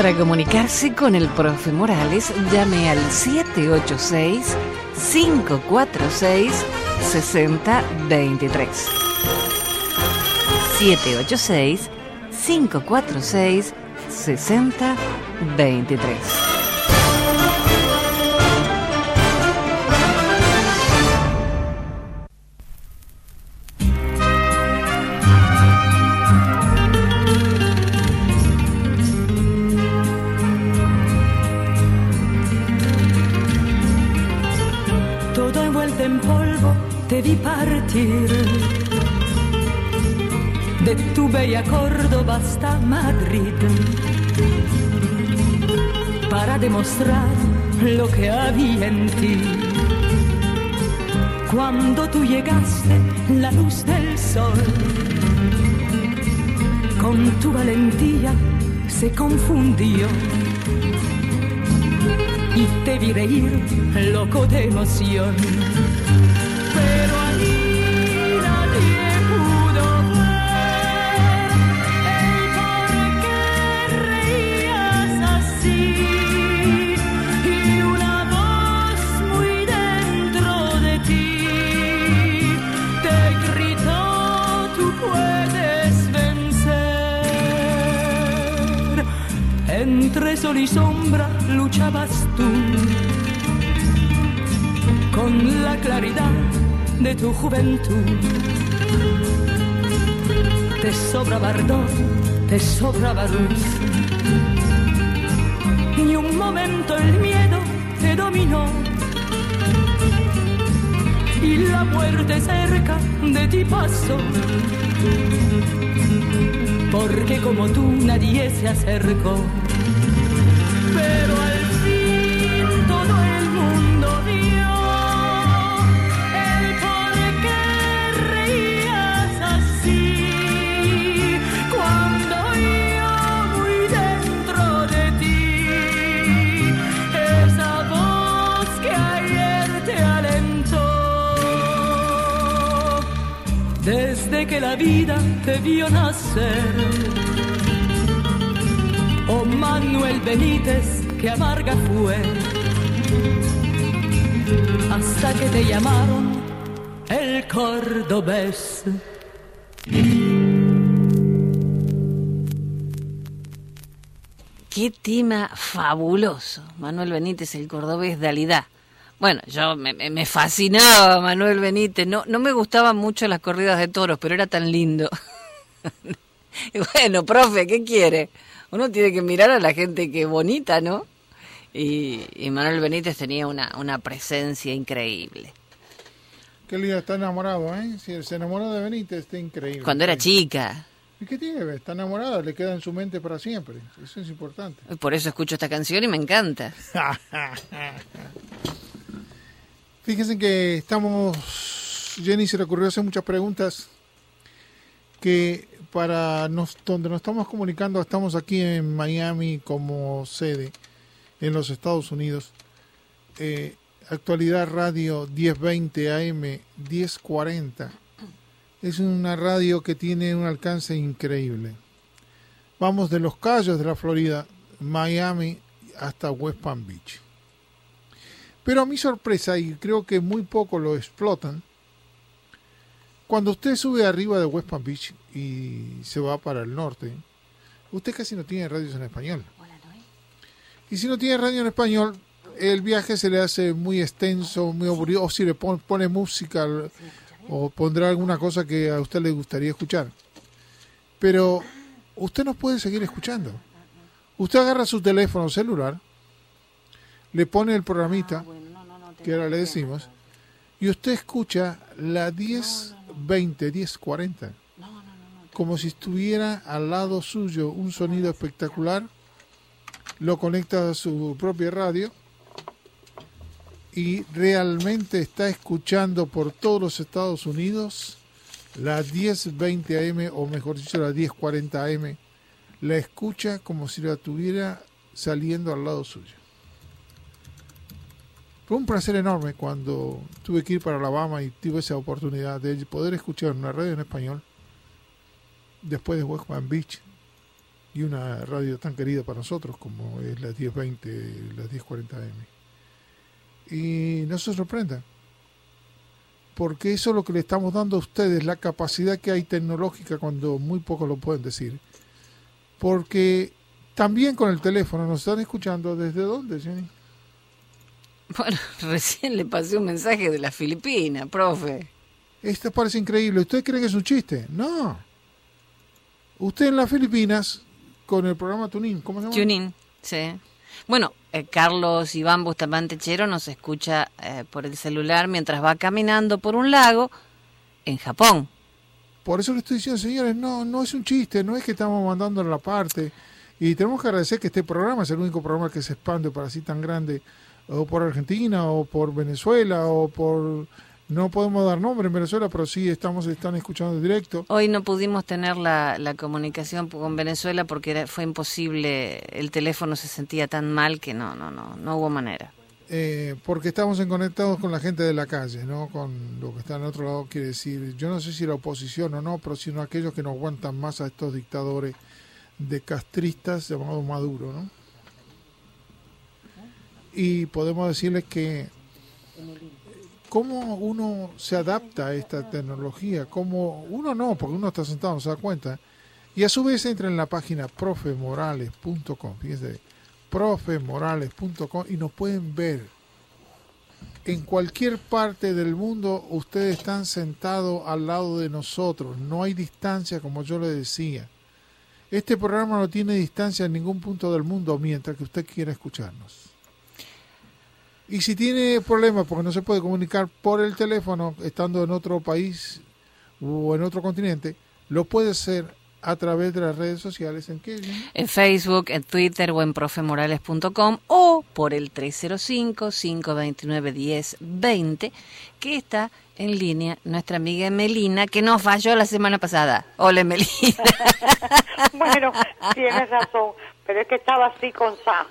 Para comunicarse con el profe Morales, llame al 786-546-6023. 786-546-6023. De tu bella Córdoba hasta Madrid para demostrar lo que había en ti. Cuando tú llegaste, la luz del sol con tu valentía se confundió. Y te vi reír loco de emoción entre sol y sombra luchabas tú con la claridad de tu juventud. Te sobraba ardor, te sobraba luz. Y un momento el miedo te dominó. Y la muerte cerca de ti pasó. Porque como tú nadie se acercó. La vida te vio nacer, oh Manuel Benítez, que amarga fue, hasta que te llamaron el cordobés. Qué tema fabuloso. Manuel Benítez, el cordobés Dalidad. Bueno, yo me, me- fascinaba Manuel Benítez. No, no me gustaban mucho las corridas de toros, pero era tan lindo. Bueno, profe, ¿qué quiere? Uno tiene que mirar a la gente que bonita, ¿no? Y, y Manuel Benítez tenía una, una presencia increíble. Qué lindo, está enamorado, ¿eh? Si se enamoró de Benítez, está increíble. Cuando era chica. ¿Y qué tiene? Está enamorado, le queda en su mente para siempre. Eso es importante. Por eso escucho esta canción y me encanta. Fíjense que estamos. Jenny se le ocurrió hacer muchas preguntas que para donde nos estamos comunicando, estamos aquí en Miami como sede en los Estados Unidos. Eh, actualidad Radio 1020 AM 1040 es una radio que tiene un alcance increíble. Vamos de los Cayos de la Florida, Miami, hasta West Palm Beach. Pero a mi sorpresa, y creo que muy poco lo explotan, cuando usted sube arriba de West Palm Beach y se va para el norte, usted casi no tiene radios en español. Y si no tiene radio en español, el viaje se le hace muy extenso, muy aburrido, o si le pon- pone música o pondrá alguna cosa que a usted le gustaría escuchar. Pero usted no puede seguir escuchando. Usted agarra su teléfono celular, le pone el programita, que ahora le decimos, y usted escucha la 1020, 1040, como si estuviera al lado suyo un sonido espectacular, lo conecta a su propia radio y realmente está escuchando por todos los Estados Unidos la 1020 AM o mejor dicho la 1040 AM la escucha como si la tuviera saliendo al lado suyo. Fue un placer enorme cuando tuve que ir para Alabama y tuve esa oportunidad de poder escuchar una radio en español después de West Palm Beach y una radio tan querida para nosotros como es la 1020, la 1040M. Y no se sorprenda, porque eso es lo que le estamos dando a ustedes, la capacidad que hay tecnológica cuando muy pocos lo pueden decir. Porque también con el teléfono nos están escuchando desde dónde, Jenny? Bueno, recién le pasé un mensaje de la Filipina, profe. Esto parece increíble. ¿Usted cree que es un chiste? No. Usted en las Filipinas, con el programa Tunin, ¿cómo se llama? Tunin, sí. Bueno, eh, Carlos Iván Bustamante Chero nos escucha eh, por el celular mientras va caminando por un lago en Japón. Por eso le estoy diciendo, señores, no, no es un chiste, no es que estamos mandando la parte. Y tenemos que agradecer que este programa es el único programa que se expande para así tan grande, o por Argentina, o por Venezuela, o por no podemos dar nombre en Venezuela, pero sí estamos están escuchando en directo. Hoy no pudimos tener la, la comunicación con Venezuela porque era, fue imposible, el teléfono se sentía tan mal que no, no, no, no hubo manera. Eh, porque estamos en conectados con la gente de la calle, ¿no? Con lo que está en otro lado, quiere decir, yo no sé si la oposición o no, pero sino aquellos que no aguantan más a estos dictadores de castristas llamados Maduro, ¿no? Y podemos decirles que cómo uno se adapta a esta tecnología, cómo uno no, porque uno está sentado, no se da cuenta, y a su vez entra en la página profemorales.com, fíjense, profemorales.com y nos pueden ver. En cualquier parte del mundo ustedes están sentados al lado de nosotros, no hay distancia como yo le decía. Este programa no tiene distancia en ningún punto del mundo mientras que usted quiera escucharnos. Y si tiene problemas porque no se puede comunicar por el teléfono estando en otro país o en otro continente, lo puede hacer a través de las redes sociales. ¿En qué? En Facebook, en Twitter o en profemorales.com o por el 305-529-1020 que está en línea nuestra amiga Melina que nos falló la semana pasada. Hola Melina. bueno, tienes razón, pero es que estaba así con Sa.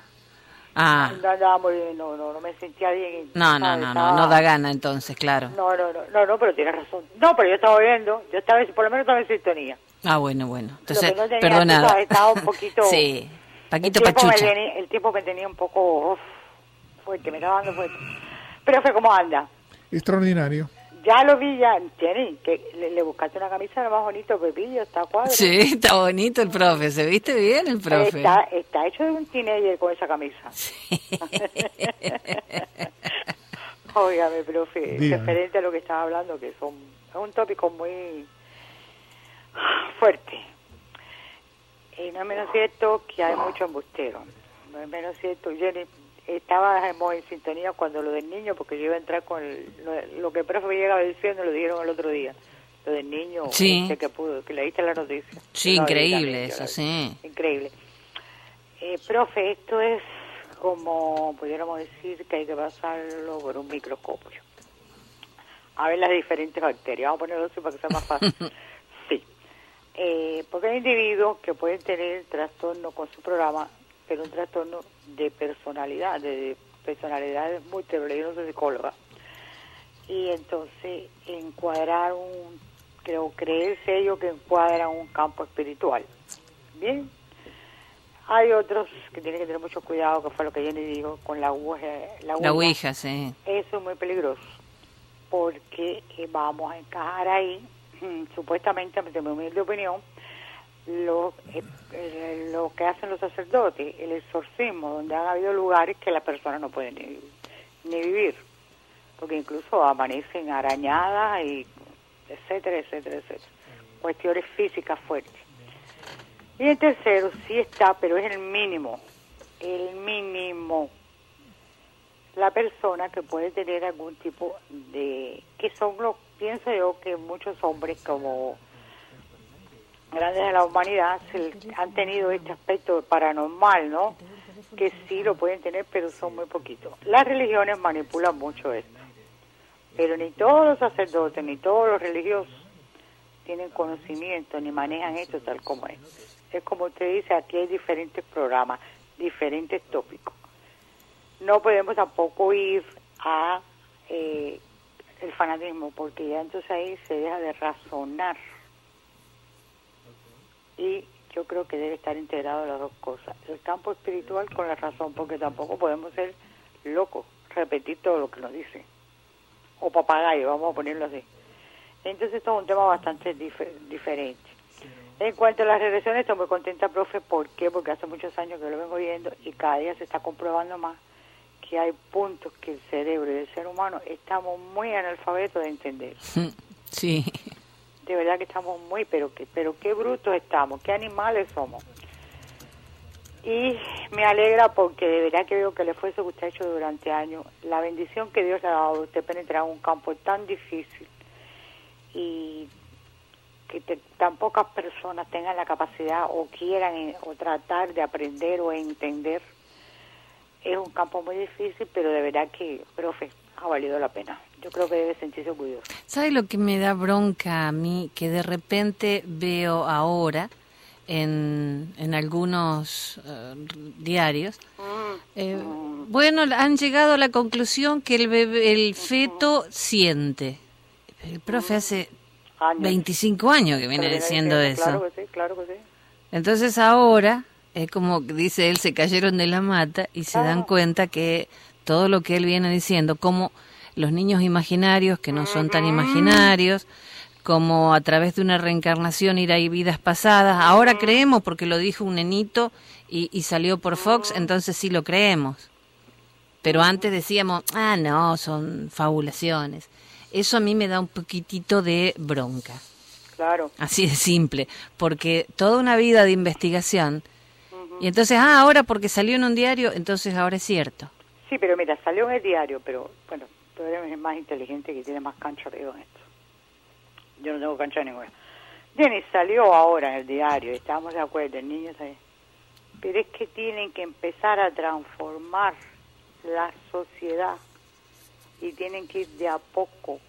Ah. No, no, muy- no, no, no me sentía bien. No, no, no, no, no da gana entonces, claro. No, no, no, no, no, pero tienes razón. No, pero yo estaba oyendo, yo estaba, por lo menos estaba en sintonía. Ah, bueno, bueno. Entonces, sabes, estaba un poquito- sí, Paquito el, tiempo me Pachucha. tenía, el tiempo me tenía un poco uf, fuerte, me estaba dando fuerte. Pero fue como anda. Extraordinario. Ya lo vi, ya, Jenny, que le, le buscaste una camisa lo más bonito, Pepillo, está cuadro. Sí, está bonito el profe. ¿Se viste bien el profe? Está, está hecho de un teenager con esa camisa. Óigame, profe, Dígame. referente a lo que estaba hablando, que son, es un tópico muy fuerte. Y no es menos cierto que hay mucho embustero. No es menos cierto, Jenny, estábamos en sintonía cuando lo del niño, porque yo iba a entrar con el- lo, lo que el profe me llegaba diciendo, lo dijeron el otro día. Lo del niño, Sí. este que pudo, que leíste la noticia. Sí, increíble eso, sí. Increíble. Eh, profe, esto es como pudiéramos decir que hay que pasarlo por un microscopio. A ver las diferentes bacterias. Vamos a ponerlo así para que sea más fácil. sí. Eh, porque hay individuos que pueden tener trastorno con su programa, pero un trastorno de personalidad, de personalidades múltiples. Yo no soy psicóloga. Y entonces encuadrar un, creo, creerse ellos que encuadran un campo espiritual. Bien. Hay otros que tienen que tener mucho cuidado, que fue lo que Jenny dijo, con la ouija. La La ouija. Sí. Eso es muy peligroso, porque eh, vamos a encajar ahí, supuestamente, de mi humilde opinión, lo, eh, eh, lo que hacen los sacerdotes, el exorcismo, donde han habido lugares que la persona no puede ni, ni vivir, porque incluso amanecen arañadas y etcétera, etcétera, etcétera. Cuestiones físicas fuertes. Y el tercero sí está, pero es el mínimo, el mínimo. La persona que puede tener algún tipo de, que son los, pienso yo que muchos hombres como grandes de la humanidad se, han tenido este aspecto paranormal, ¿no? Que sí lo pueden tener, pero son muy poquitos. Las religiones manipulan mucho esto, pero ni todos los sacerdotes ni todos los religiosos tienen conocimiento ni manejan esto tal como es. Es como usted dice, aquí hay diferentes programas, diferentes tópicos. No podemos tampoco ir a eh, el fanatismo, porque ya entonces ahí se deja de razonar. Y yo creo que debe estar integrado las dos cosas, el campo espiritual con la razón, porque tampoco podemos ser locos, repetir todo lo que nos dicen, o papagayo, vamos a ponerlo así. Entonces esto es un tema bastante diferente. En cuanto a las regresiones, estoy muy contenta, profe, ¿por qué? Porque hace muchos años que lo vengo viendo y cada día se está comprobando más que hay puntos que el cerebro y el ser humano estamos muy analfabetos de entender. Sí. De verdad que estamos muy, pero que, pero qué brutos estamos, qué animales somos. Y me alegra porque de verdad que veo que el esfuerzo que usted ha hecho durante años, la bendición que Dios le ha dado usted penetrar en un campo tan difícil y que tan pocas personas tengan la capacidad o quieran eh, o tratar de aprender o entender. Es un campo muy difícil, pero de verdad que, profe, ha valido la pena. Yo creo que debe sentirse orgulloso. ¿Sabe lo que me da bronca a mí? Que de repente veo ahora en, en algunos eh, diarios, mm, eh, mm. bueno, han llegado a la conclusión que el, bebé, el feto siente. El profe hace 25 años que viene diciendo eso. Claro que sí, claro que sí. Entonces ahora, es como dice él, se cayeron de la mata y se dan cuenta que todo lo que él viene diciendo, como los niños imaginarios que no son tan imaginarios, como a través de una reencarnación ir a vidas pasadas, ahora creemos porque lo dijo un nenito y, y salió por Fox, entonces sí lo creemos. Pero antes decíamos, ah, no, son fabulaciones. Eso a mí me da un poquitito de bronca. Claro. Así de simple, porque toda una vida de investigación. Y entonces, ah, ahora porque salió en un diario, entonces ahora es cierto. Sí, pero mira, salió en el diario, pero bueno, tú eres más inteligente que tiene más cancha de en esto. Yo no tengo cancha ninguna. Jenny salió ahora en el diario, estamos de acuerdo, el niño está Pero es que tienen que empezar a transformar la sociedad y tienen que ir de a poco.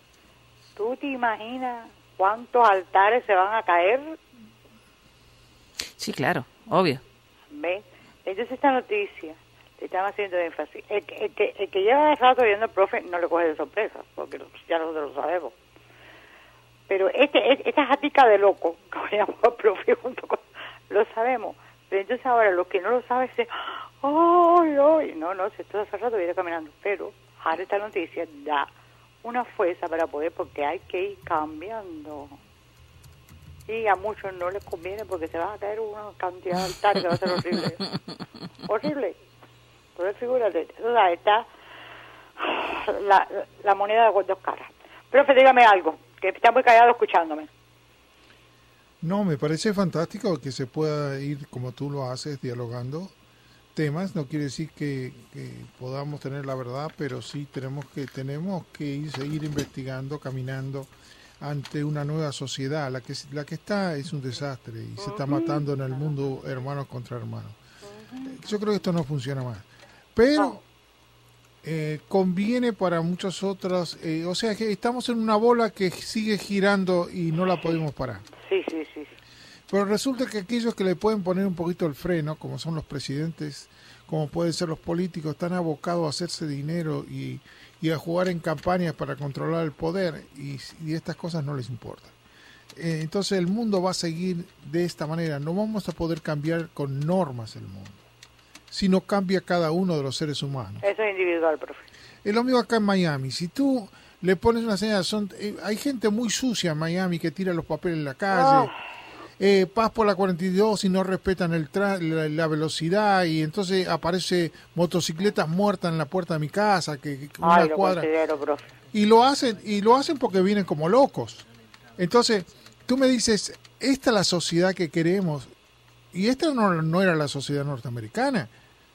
¿Tú te imaginas cuántos altares se van a caer? Sí, claro, obvio. ¿Ves? Entonces esta noticia están haciendo énfasis. El, que, el que lleva rato viendo el profe no le coge de sorpresa, porque ya nosotros lo sabemos. Pero este, esta jatica de loco, que llamar al profe junto con... Lo sabemos. Pero entonces ahora lo que no lo sabe es... ¡Ay, ay! No, no, si esto hace rato viene caminando. Pero ahora esta noticia da una fuerza para poder, porque hay que ir cambiando. Y a muchos no les conviene porque se va a caer una cantidad de altar que va a ser horrible. horrible. Entonces, figúrate, está la, la moneda de dos caras. Profe, dígame algo, que está muy callado escuchándome. No, me parece fantástico que se pueda ir como tú lo haces, dialogando temas, no quiere decir que, podamos tener la verdad, pero sí tenemos que tenemos que ir, seguir investigando, caminando ante una nueva sociedad. La que la que está es un desastre y se está matando en el mundo hermanos contra hermanos. Yo creo que esto no funciona más. Pero eh, conviene para muchos otros, eh, o sea que estamos en una bola que sigue girando y no la podemos parar. Sí, sí, sí. Pero resulta que aquellos que le pueden poner un poquito el freno, como son los presidentes, como pueden ser los políticos, están abocados a hacerse dinero y, a jugar en campañas para controlar el poder y, estas cosas no les importan. Eh, entonces el mundo va a seguir de esta manera. No vamos a poder cambiar con normas el mundo, sino cambia cada uno de los seres humanos. Eso es individual, profe. Es lo mismo acá en Miami. Si tú le pones una señal, son, eh, hay gente muy sucia en Miami que tira los papeles en la calle. Ah eh, paz por la 42 y no respetan el la, velocidad y entonces aparece motocicletas muertas en la puerta de mi casa que, una cuadra y lo hacen y lo hacen porque vienen como locos entonces tú me dices esta es la sociedad que queremos y esta no, no era la sociedad norteamericana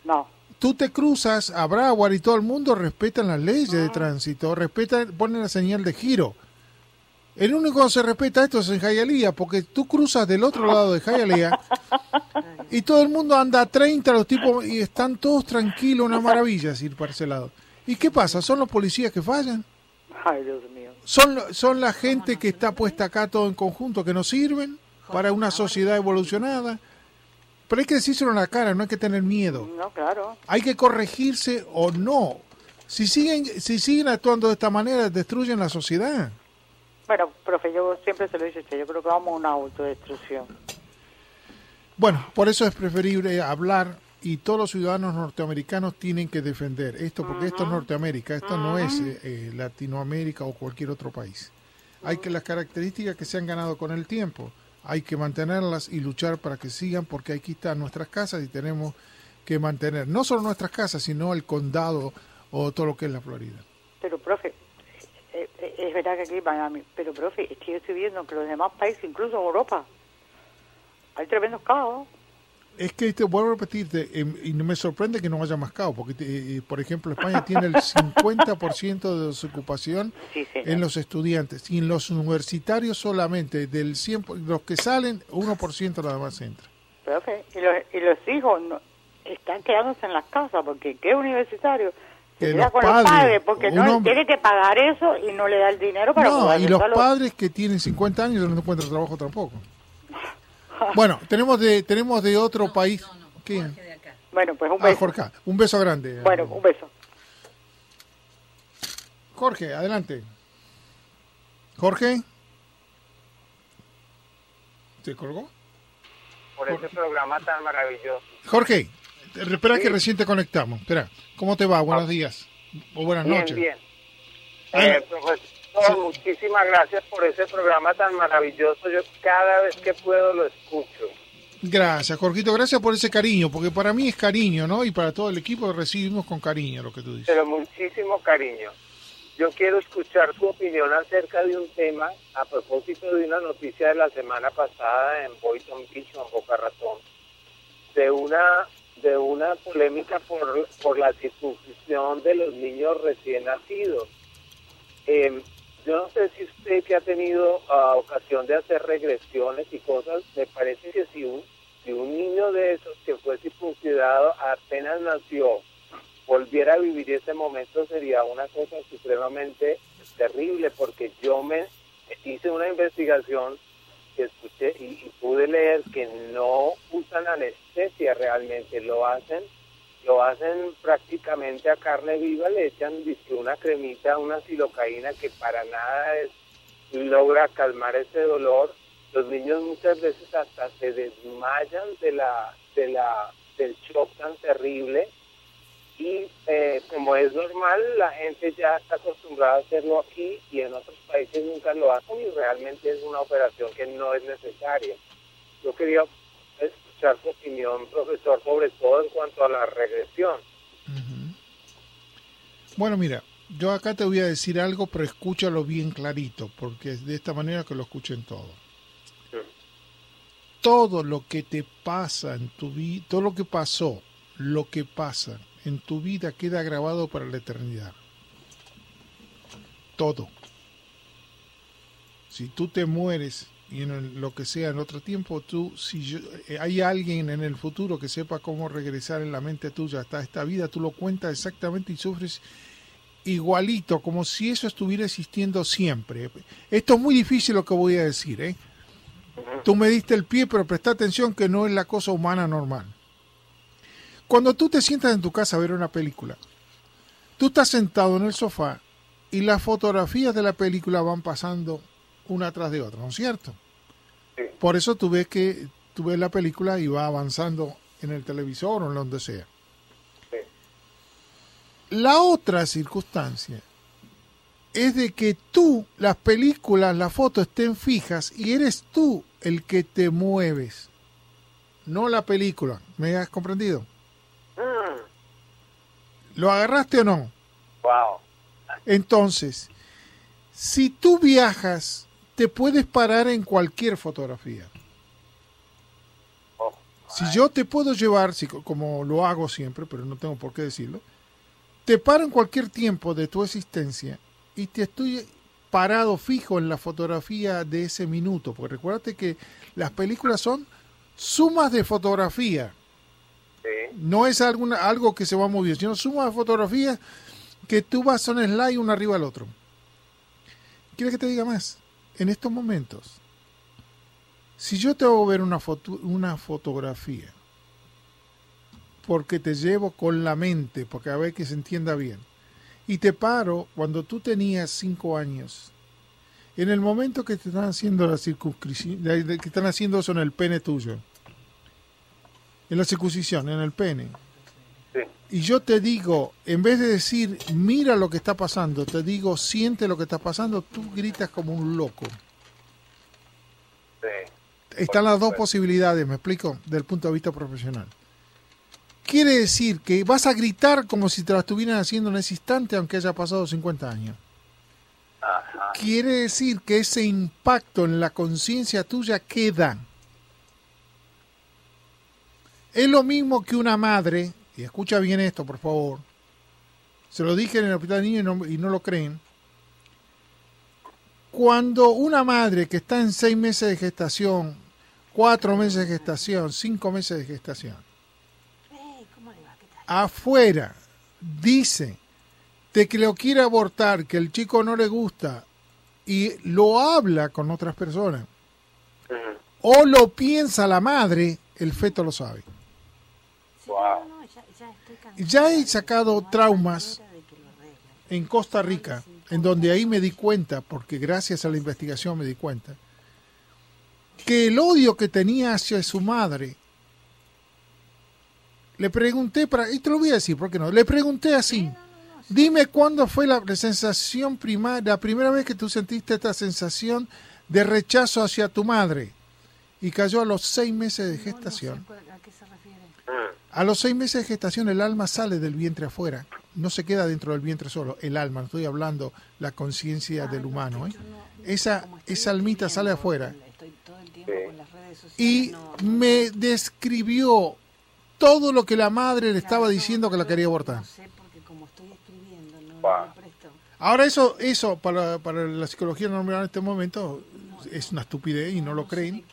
no tú te cruzas a Broward y todo el mundo respeta las leyes de tránsito respeta ponen la señal de giro el único que se respeta esto es en Jayalía, porque tú cruzas del otro lado de Jayalía y todo el mundo anda a 30 los tipos y están todos tranquilos, una maravilla ir para ese lado. ¿Y qué pasa? ¿Son los policías que fallan? Ay, Dios mío. ¿Son, son la gente que está puesta acá todo en conjunto que nos sirven para una sociedad evolucionada? Pero hay que decírselo en la cara, no hay que tener miedo. No, claro. Hay que corregirse o no. Si siguen, si siguen actuando de esta manera, destruyen la sociedad. Bueno, profe, yo siempre se lo he dicho yo creo que vamos a una autodestrucción. Bueno, por eso es preferible hablar y todos los ciudadanos norteamericanos tienen que defender esto, porque esto es Norteamérica, esto no es eh, eh, Latinoamérica o cualquier otro país. Hay que las características que se han ganado con el tiempo, hay que mantenerlas y luchar para que sigan, porque aquí están nuestras casas y tenemos que mantener no solo nuestras casas, sino el condado o todo lo que es la Florida. Pero, profe, eh, eh, es verdad que aquí en Miami, pero, profe, es que yo estoy viendo que los demás países, incluso en Europa, hay tremendos caos. Es que te vuelvo a repetirte, em, y no me sorprende que no haya más caos, porque, eh, por ejemplo, España tiene el 50% de desocupación Sí, en los estudiantes y en los universitarios solamente, del 100, los que salen, 1% nada más entra. Profe, y los, y los hijos no- están quedándose en las casas porque qué universitario Que los con los padres, porque no hombre- tiene que pagar eso y no le da el dinero para No, y los- padres que tienen 50 años no encuentran trabajo tampoco. Bueno, tenemos de tenemos de otro país. ¿Quién? de acá. Bueno, pues un Ah, beso. Jorge. Un beso grande. Bueno, un beso. Jorge, adelante. Jorge. ¿Se colgó? por ese programa tan maravilloso. Jorge, espera que recién te conectamos. Espera, ¿cómo te va? Buenos días o buenas Bien, noches. bien. Ah, Eh, muchísimas gracias por ese programa tan maravilloso. Yo cada vez que puedo lo escucho. Gracias, Jorgito, gracias por ese cariño, porque para mí es cariño, ¿no? Y para todo el equipo recibimos con cariño lo que tú dices. Pero muchísimo cariño. Yo quiero escuchar su opinión acerca de un tema a propósito de una noticia de la semana pasada en Boynton Beach en Boca Ratón, de una de una polémica por, por la circuncisión de los niños recién nacidos. Eh, yo no sé si usted que ha tenido ah, ocasión de hacer regresiones y cosas, me parece que si un, si un niño de esos que fue circuncidado apenas nació volviera a vivir ese momento sería una cosa supremamente terrible porque yo me hice una investigación que escuché y, y pude leer que no usan anestesia realmente, lo hacen lo hacen prácticamente a carne viva, le echan una cremita, una silocaína que para nada es, logra calmar ese dolor. Los niños muchas veces hasta se desmayan de la, de la, del shock tan terrible y eh, como es normal, la gente ya está acostumbrada a hacerlo aquí y en otros países nunca lo hacen y realmente es una operación que no es necesaria. Yo quería escuchar su opinión, profesor, sobre todo en cuanto a la regresión. Bueno, mira, yo acá te voy a decir algo, pero escúchalo bien clarito, porque es de esta manera que lo escuchen todos. Todo lo que te pasa en tu vida, todo lo que pasó, lo que pasa en tu vida queda grabado para la eternidad. Todo. Si tú te mueres y en el- lo que sea en otro tiempo, tú, si yo- eh, hay alguien en el futuro que sepa cómo regresar en la mente tuya hasta esta vida, tú lo cuentas exactamente y sufres igualito, como si eso estuviera existiendo siempre. Esto es muy difícil lo que voy a decir, ¿eh? Tú me diste el pie, pero presta atención que no es la cosa humana normal. Cuando tú te sientas en tu casa a ver una película, tú estás sentado en el sofá y las fotografías de la película van pasando una tras de otra, ¿no es cierto? Sí. Por eso tú ves que tú ves la película y va avanzando en el televisor o en donde sea. Sí. La otra circunstancia es de que tú, las películas, las fotos estén fijas y eres tú el que te mueves, no la película. ¿Me has comprendido? Mm, ¿Lo agarraste o no? wow. Entonces, si tú viajas, te puedes parar en cualquier fotografía. Oh, Si yo te puedo llevar, si- como lo hago siempre, pero no tengo por qué decirlo, te paro en cualquier tiempo de tu existencia y te estoy parado fijo en la fotografía de ese minuto. Porque recuérdate que las películas son sumas de fotografía. sí. No es alguna, algo que se va moviendo, sino sumas de fotografías que tú vas a un slide uno arriba al otro. ¿Quieres que te diga más? En estos momentos, si yo te hago ver una, foto, una fotografía, porque te llevo con la mente, porque a ver que se entienda bien, y te paro cuando tú tenías cinco años, en el momento que te están haciendo la de- que están haciendo eso en el pene tuyo, en la circuncisión, en el pene. Y yo te digo, en vez de decir, mira lo que está pasando, te digo, siente lo que está pasando, tú gritas como un loco. Sí. Están las dos posibilidades, me explico, del punto de vista profesional. Quiere decir que vas a gritar como si te la estuvieran haciendo en ese instante, aunque haya pasado 50 años. Ajá. Quiere decir que ese impacto en la conciencia tuya queda. Es lo mismo que una madre, y escucha bien esto, por favor. Se lo dije en el hospital de niños y no, y no lo creen. Cuando una madre que está en seis meses de gestación, cuatro meses de gestación, cinco meses de gestación, afuera dice de que lo quiere abortar, que el chico no le gusta y lo habla con otras personas, o lo piensa la madre, el feto lo sabe. Wow. Ya he sacado traumas en Costa Rica, en donde ahí me di cuenta, porque gracias a la investigación me di cuenta, que el odio que tenía hacia su madre, le pregunté, para, y te lo voy a decir, ¿por qué no? Le pregunté así, dime cuándo fue la sensación primaria, la primera vez que tú sentiste esta sensación de rechazo hacia tu madre. Y cayó a los seis meses de gestación. ¿A qué se refiere? A los seis meses de gestación el alma sale del vientre afuera, no se queda dentro del vientre solo, el alma, no estoy hablando la conciencia del humano. ¿eh? Esa, esa almita sale afuera y me describió todo lo que la madre le estaba diciendo que la quería abortar. Ahora eso, eso para, para la psicología normal en este momento es una estupidez y no lo creen,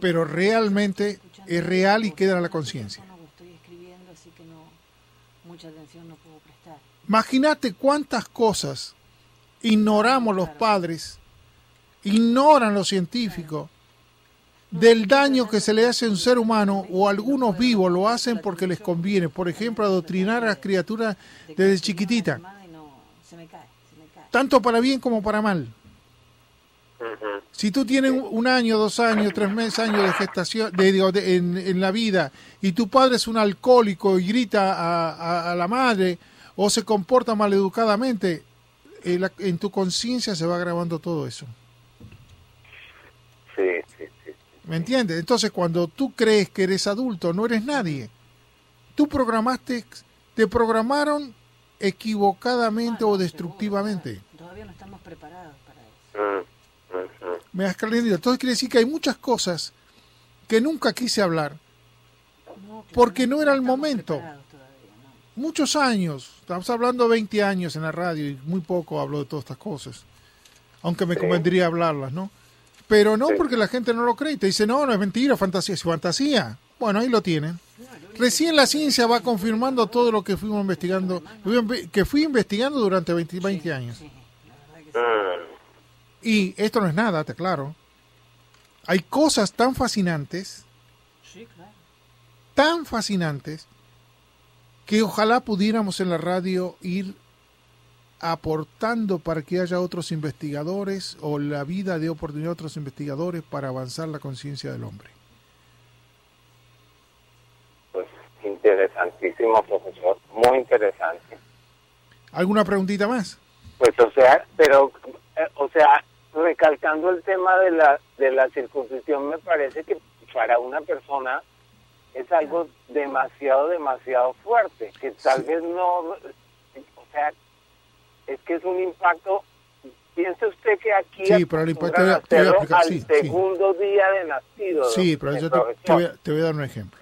pero realmente es real y queda en la conciencia. o Estoy escribiendo, así que no, mucha atención no puedo prestar. Imagínate cuántas cosas ignoramos los padres, ignoran los científicos del daño que se le hace a un ser humano o algunos vivos lo hacen porque les conviene. Por ejemplo, adoctrinar a las criaturas De desde chiquitita, tanto para bien como para mal. Si tú tienes un- año, dos años, tres meses, años de gestación de, digo, de- en, en la vida y tu padre es un alcohólico y grita a, a- a la madre o se comporta maleducadamente, eh, la- en tu conciencia se va grabando todo eso. Sí, sí, sí. ¿Me entiendes? Entonces cuando tú crees que eres adulto, no eres nadie. Tú programaste, te programaron equivocadamente o destructivamente. seguro, Todavía no estamos preparados para eso. Mm, ujú. Me has creído. Entonces quiere decir que hay muchas cosas que nunca quise hablar. No, Porque no era el momento. preparados todavía, no. Muchos años. Estamos hablando de 20 años en la radio y muy poco hablo de todas estas cosas. Aunque me Sí. convendría hablarlas, ¿no? Pero no Sí. porque la gente no lo cree. Te dice, no, no es mentira, fantasía. Es fantasía. Bueno, ahí lo tienen. Recién la ciencia va confirmando todo lo que fuimos investigando, que fui investigando durante 20, 20 años. Sí, la verdad que sí. Mm. Y esto no es nada, te claro. Hay cosas tan fascinantes, Sí, claro. tan fascinantes, que ojalá pudiéramos en la radio ir aportando para que haya otros investigadores o la vida de oportunidad a otros investigadores para avanzar la conciencia del hombre. Pues interesantísimo, profesor. Muy interesante. ¿Alguna preguntita más? Pues o sea, pero eh, o sea, recalcando el tema de la de la circuncisión me parece que para una persona es algo demasiado demasiado fuerte, que tal Sí. vez no o sea, es que es un impacto piense usted que aquí Sí, pero el impacto- a te voy a explicar, al sí, sí. segundo día de nacido. Sí, pero yo te, voy a, te voy a dar un ejemplo.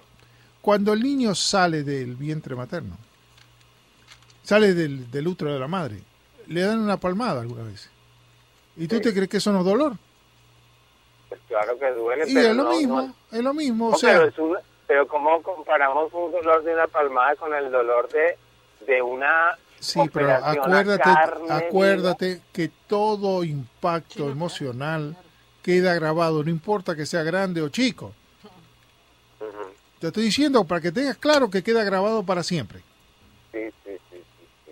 Cuando el niño sale del vientre materno, sale del, del útero de la madre, le dan una palmada alguna vez. ¿Y tú Sí. te crees que eso no es dolor? Pues claro que duele, Y pero es lo no- mismo, no- es lo mismo. No, O sea, pero, es un- pero ¿cómo comparamos un dolor de una palmada con el dolor de, de una sí, pero operación acuérdate, carne acuérdate que todo impacto emocional queda grabado, no importa que sea grande o chico. Te estoy diciendo para que tengas claro que queda grabado para siempre. Sí, sí, sí, sí, sí.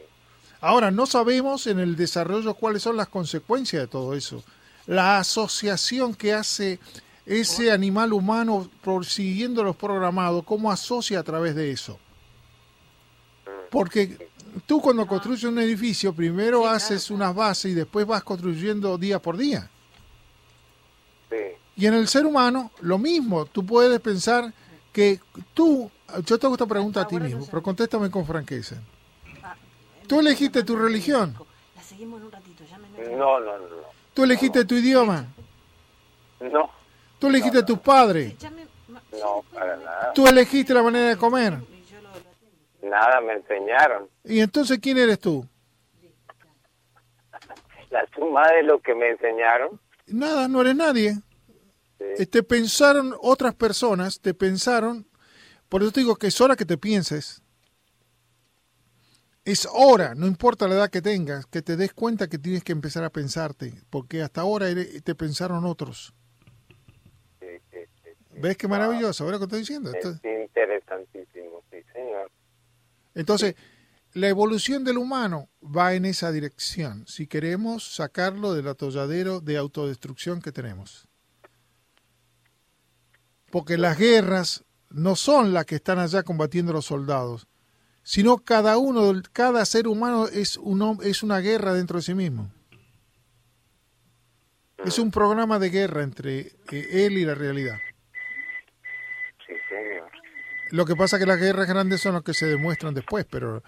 Ahora, no sabemos en el desarrollo cuáles son las consecuencias de todo eso. La asociación que hace ese animal humano, siguiendo los programados, cómo asocia a través de eso. Porque tú cuando construyes un edificio, primero haces unas bases y después vas construyendo día por día. Sí. Y en el ser humano, lo mismo. Tú puedes pensar que tú, yo te hago esta pregunta a ti mismo, pero contéstame con franqueza. ¿Tú elegiste tu religión? La seguimos en un ratito, No, no, no. ¿Tú elegiste tu idioma? No, ¿Tú elegiste tus padres? no, para nada. ¿Tú elegiste la manera de comer? Nada me enseñaron. ¿Y entonces quién eres tú? La suma de lo que me enseñaron. Nada, no eres nadie. Te pensaron otras personas, te pensaron, por eso te digo que es hora que te pienses. Es hora, no importa la edad que tengas, que te des cuenta que tienes que empezar a pensarte, porque hasta ahora eres- te pensaron otros. Sí, sí, sí, sí. ¿Ves qué maravilloso? ¿Ves lo que estoy diciendo? Es interesantísimo, sí, señor. Entonces, la evolución del humano va en esa dirección, si queremos sacarlo del atolladero de autodestrucción que tenemos. Porque las guerras no son las que están allá combatiendo los soldados, sino cada uno, cada ser humano es, un, es una guerra dentro de sí mismo. Es un programa de guerra entre eh, él y la realidad. Sí, señor. Lo que pasa es que las guerras grandes son las que se demuestran después, pero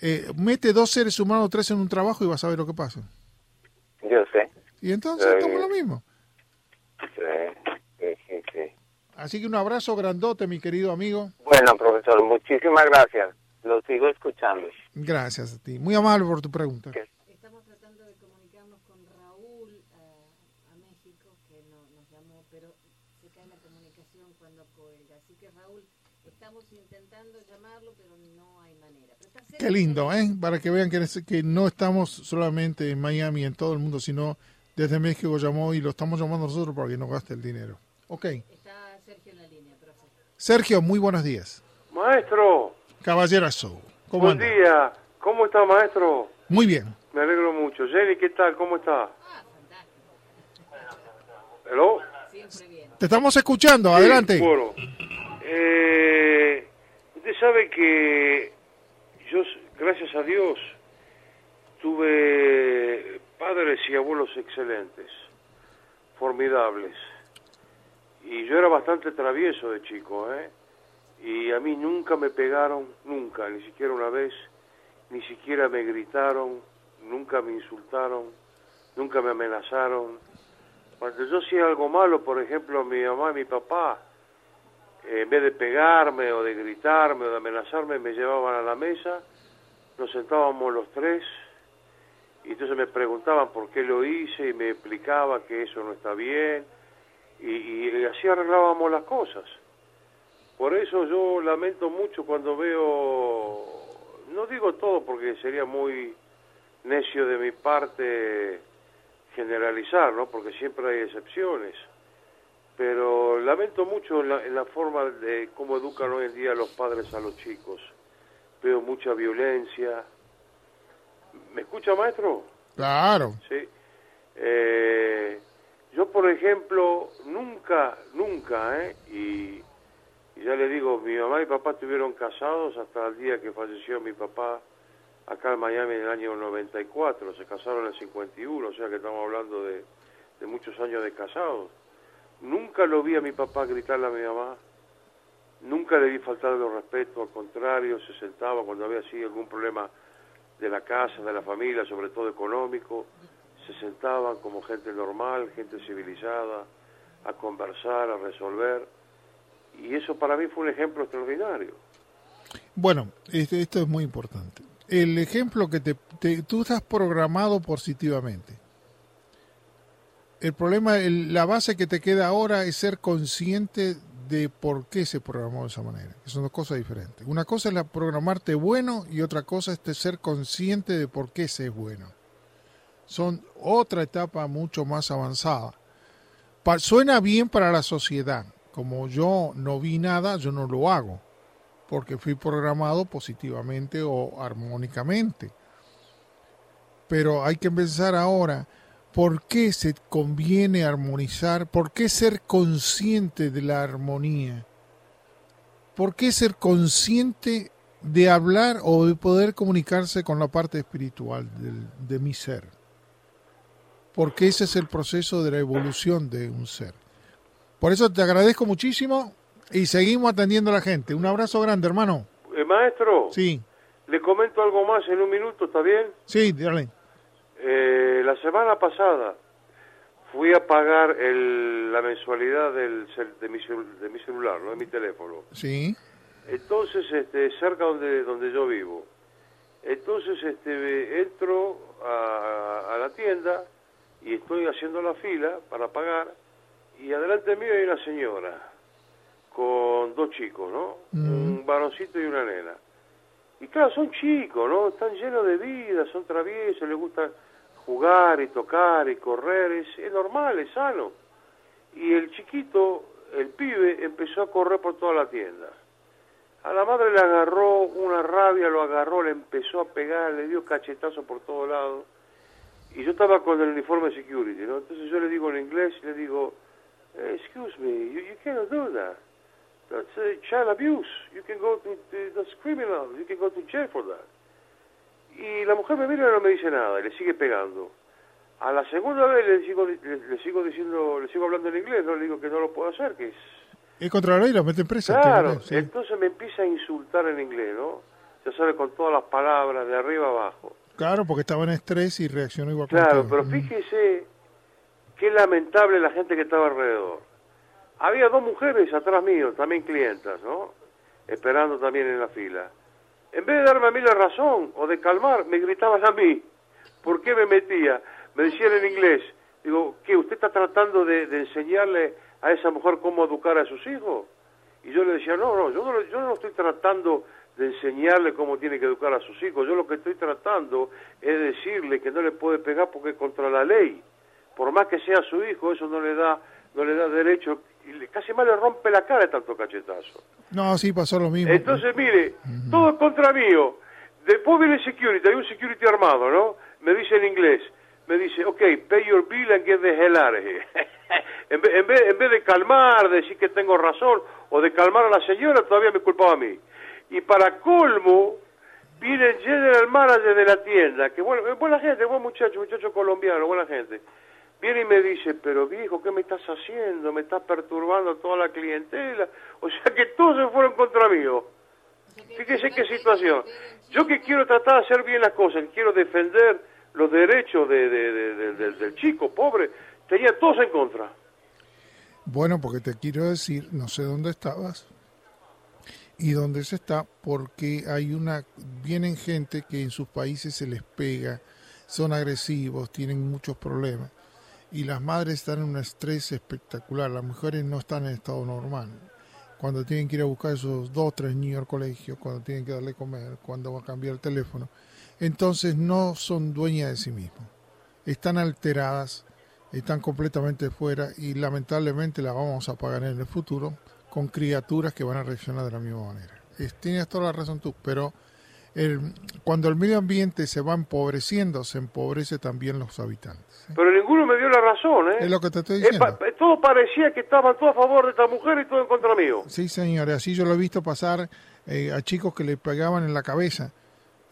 eh, mete dos seres humanos o tres en un trabajo y vas a ver lo que pasa. Yo sé. Y entonces Eh, estamos lo mismo. Sí, sí, sí. Así que un abrazo grandote, mi querido amigo. Bueno, profesor, muchísimas gracias. Lo sigo escuchando. Gracias a ti. Muy amable por tu pregunta. Que- Estamos tratando de comunicarnos con Raúl a, a México, que no, nos llamó, pero se cae la comunicación cuando cuelga. Así que Raúl, estamos intentando llamarlo, pero no hay manera. Qué lindo, ¿eh? Para que vean que, que no estamos solamente en Miami, en todo el mundo, sino desde México llamó y lo estamos llamando nosotros para que no gaste el dinero. Ok. Está Sergio en la línea, profe. Sergio, muy buenos días. Maestro, Caballerazo. ¿Cómo buen anda? día. ¿Cómo está, maestro? Muy bien. Me alegro mucho. Jenny, ¿qué tal? ¿Cómo está? ¿Hello? Siempre bien. Te estamos escuchando. Sí, Adelante. bueno, eh, usted sabe que yo, gracias a Dios, tuve padres y abuelos excelentes, formidables. Y yo era bastante travieso de chico, ¿eh? Y a mí nunca me pegaron, nunca, ni siquiera una vez, ni siquiera me gritaron, nunca me insultaron, nunca me amenazaron. Cuando yo hacía algo malo, por ejemplo, mi mamá y mi papá, en vez de pegarme o de gritarme o de amenazarme, me llevaban a la mesa, nos sentábamos los tres, y entonces me preguntaban por qué lo hice y me explicaba que eso no está bien, y así arreglábamos las cosas. Por eso yo lamento mucho cuando veo, no digo todo porque sería muy necio de mi parte generalizar, ¿no? Porque siempre hay excepciones. Pero lamento mucho la, en la forma de cómo educan hoy en día los padres a los chicos. Veo mucha violencia. ¿Me escucha, maestro? Claro. Sí. Eh, yo, por ejemplo, nunca, nunca, ¿eh? Y, y ya le digo, mi mamá y papá estuvieron casados hasta el día que falleció mi papá acá en Miami en el año 94. Se casaron en el 51, o sea que estamos hablando de, de muchos años de casados. Nunca lo vi a mi papá gritarle a mi mamá. Nunca le vi faltarle el respeto, al contrario, se sentaba cuando había así algún problema de la casa, de la familia, sobre todo económico, se sentaban como gente normal, gente civilizada, a conversar, a resolver. Y eso para mí fue un ejemplo extraordinario. Bueno, esto, esto es muy importante. El ejemplo que te, tú estás programado positivamente. El problema, la base que te queda ahora es ser consciente de por qué se programó de esa manera. Que son dos cosas diferentes. Una cosa es la programarte bueno y otra cosa es ser consciente de por qué se es bueno. Son otra etapa mucho más avanzada. Suena bien para la sociedad. Como yo no vi nada, yo no lo hago porque fui programado positivamente o armónicamente. Pero hay que pensar ahora, ¿Por qué se conviene armonizar? ¿Por qué ser consciente de la armonía? ¿Por qué ser consciente de hablar o de poder comunicarse con la parte espiritual del- de mi ser? Porque ese es el proceso de la evolución de un ser. Por eso te agradezco muchísimo y seguimos atendiendo a la gente. Un abrazo grande, hermano. Eh, maestro, Sí, le comento algo más en un minuto, ¿está bien? sí, dale. Eh, la semana pasada fui a pagar el- la mensualidad del, de, mi, de mi celular, ¿no? de mi teléfono. Sí, Entonces, este, cerca donde, donde yo vivo. Entonces, este, entro a, a la tienda y estoy haciendo la fila para pagar y adelante mío hay una señora con dos chicos, ¿no? Un varoncito y una nena. Y claro, son chicos, ¿no? Están llenos de vida, son traviesos, les gusta jugar y tocar y correr, es, es normal, es sano. Y el chiquito, el pibe, empezó a correr por toda la tienda. A la madre le agarró una rabia, lo agarró, le empezó a pegar, le dio cachetazo por todos lados. Y yo estaba con el uniforme de security, ¿no? Entonces yo le digo en inglés, le digo, "Eh, excuse me, you, you cannot do that. That's uh, child abuse. You can go to, that's criminal. You can go to jail for that. Y la mujer me mira y no me dice nada, y le sigue pegando. A la segunda vez le sigo, le, le sigo diciendo, le sigo hablando en inglés, no le digo que no lo puedo hacer, que es es contra la ley, lo mete en presa. Claro, sí. entonces me empieza a insultar en inglés, ¿no? Ya sabe, con todas las palabras, de arriba abajo. Claro, porque estaba en estrés y reaccionó igual que Claro, pero Mm. fíjese qué lamentable la gente que estaba alrededor. Había dos mujeres atrás mío, también clientas, ¿no? Esperando también en la fila. En vez de darme a mí la razón o de calmar, me gritaban a mí. ¿Por qué me metía? Me decían en inglés. Digo, ¿qué? ¿Usted está tratando de, enseñarle a esa mujer cómo educar a sus hijos? Y yo le decía, no, no, yo no, yo no estoy tratando de enseñarle cómo tiene que educar a sus hijos. Yo lo que estoy tratando es decirle que no le puede pegar porque es contra la ley. Por más que sea su hijo, eso no le da, no le da derecho. Y le- casi más le rompe la cara de tanto cachetazo. No, sí, pasó lo mismo. Entonces, mire, todo contra mío. Después viene el security, hay un security armado, ¿no? Me dice en inglés, me dice, ok, pay your bill and get the hell out of here. en, vez, en, vez, en vez de calmar, decir que tengo razón, o de calmar a la señora, todavía me culpaba a mí. Y para colmo, viene el general manager de la tienda, que bueno, es buena gente, buen muchacho, muchacho colombiano, buena gente. Viene y me dice, pero viejo, ¿qué me estás haciendo? Me estás perturbando toda la clientela. O sea que todos se fueron contra mí. Fíjese qué situación. Yo que quiero tratar de hacer bien las cosas, que quiero defender los derechos de, de- de- de- de- del chico pobre, tenía todos en contra. Bueno, porque te quiero decir, no sé dónde estabas y dónde se está, porque hay una, vienen gente que en sus países se les pega, son agresivos, tienen muchos problemas y las madres están en un estrés espectacular, las mujeres no están en estado normal. Cuando tienen que ir a buscar esos dos, tres niños al colegio, cuando tienen que darle comer, cuando va a cambiar el teléfono, entonces no son dueñas de sí mismos. Están alteradas, están completamente fuera y lamentablemente la vamos a pagar en el futuro con criaturas que van a reaccionar de la misma manera. Es- tienes toda la razón tú, pero el- cuando el medio ambiente se va empobreciendo, se empobrece también los habitantes. ¿eh? Pero ninguno me dio la razón, ¿eh? Es lo que te estoy Eh, diciendo. pa- todo parecía que estaban todos a favor de esta mujer y todo en contra mío. Sí, señor, así yo lo he visto pasar eh, a chicos que le pegaban en la cabeza.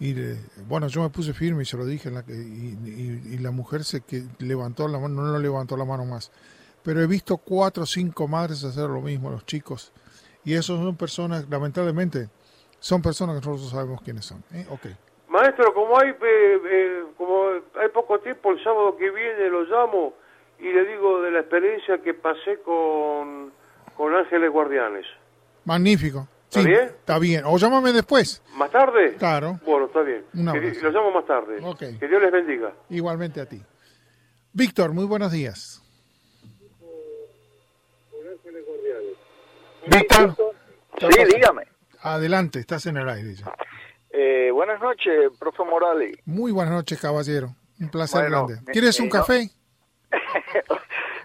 Y le- bueno, yo me puse firme y se lo dije, en la y, y- y la mujer se que levantó la mano, no le levantó la mano más. Pero he visto cuatro o cinco madres hacer lo mismo los chicos. Y esos son personas, lamentablemente, son personas que nosotros sabemos quiénes son. ¿eh? Ok. Maestro, como hay, eh, eh, como hay poco tiempo, el sábado que viene lo llamo y le digo de la experiencia que pasé con, con Ángeles Guardianes. Magnífico. ¿Está Sí, bien? Está bien. O llámame después. ¿Más tarde? Claro. Bueno, está bien. Que- lo llamo más tarde. Ok. Que Dios les bendiga. Igualmente a ti. Víctor, muy buenos días. Víctor. Sí, dígame. Adelante, estás en el aire ya. Eh, buenas noches, profe Morales. Muy buenas noches, caballero. Un placer Bueno, grande. eh, ¿Quieres un eh, no. café?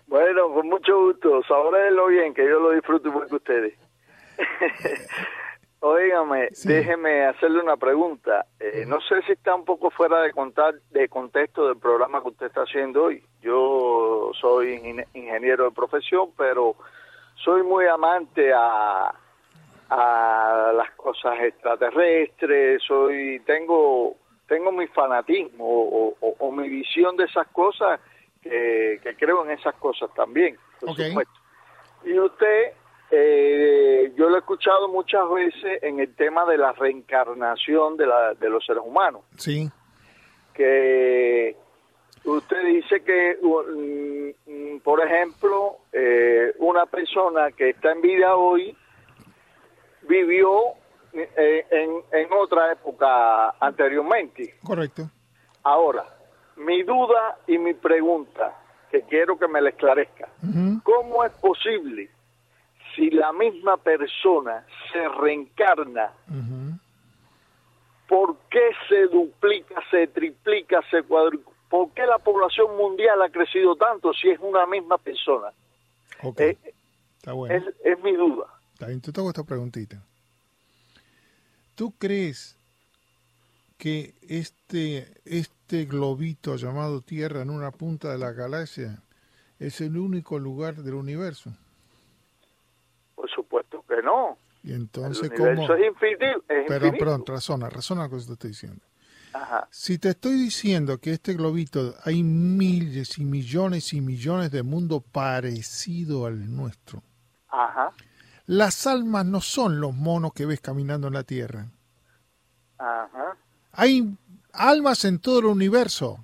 Bueno, con mucho gusto. Sabórenlo bien, que yo lo disfruto igual que ustedes. Óigame, Sí. déjeme hacerle una pregunta. Eh, no sé si está un poco fuera de, contar, de contexto del programa que usted está haciendo hoy. Yo soy ingen- ingeniero de profesión, pero soy muy amante a, a las cosas extraterrestres. Soy tengo tengo mi fanatismo o, o- o mi visión de esas cosas que, que creo en esas cosas también, por supuesto. Y usted, eh, yo lo he escuchado muchas veces en el tema de la reencarnación de, la, de los seres humanos, Sí, que usted dice que, mm, mm, por ejemplo, eh, una persona que está en vida hoy vivió eh, en, en otra época anteriormente. correcto. Ahora, mi duda y mi pregunta, que quiero que me la esclarezca. ¿Cómo es posible si la misma persona se reencarna? Ujú. ¿Por qué se duplica, se triplica, se cuadruplica? ¿Por qué la población mundial ha crecido tanto si es una misma persona? Ok, Eh, está bueno. es, es mi duda. Está bien, te hago esta preguntita. ¿Tú crees que este, este globito llamado Tierra en una punta de la galaxia es el único lugar del universo? Por supuesto que no. Y entonces, El ¿cómo? universo es infinito. Es Perdón, infinito. perdón, razona, razona lo que te estoy diciendo. Ajá. Si te estoy diciendo que este globito hay miles y millones y millones de mundos parecido al nuestro, Ajá. Las almas no son los monos que ves caminando en la Tierra. Ajá. Hay almas en todo el universo.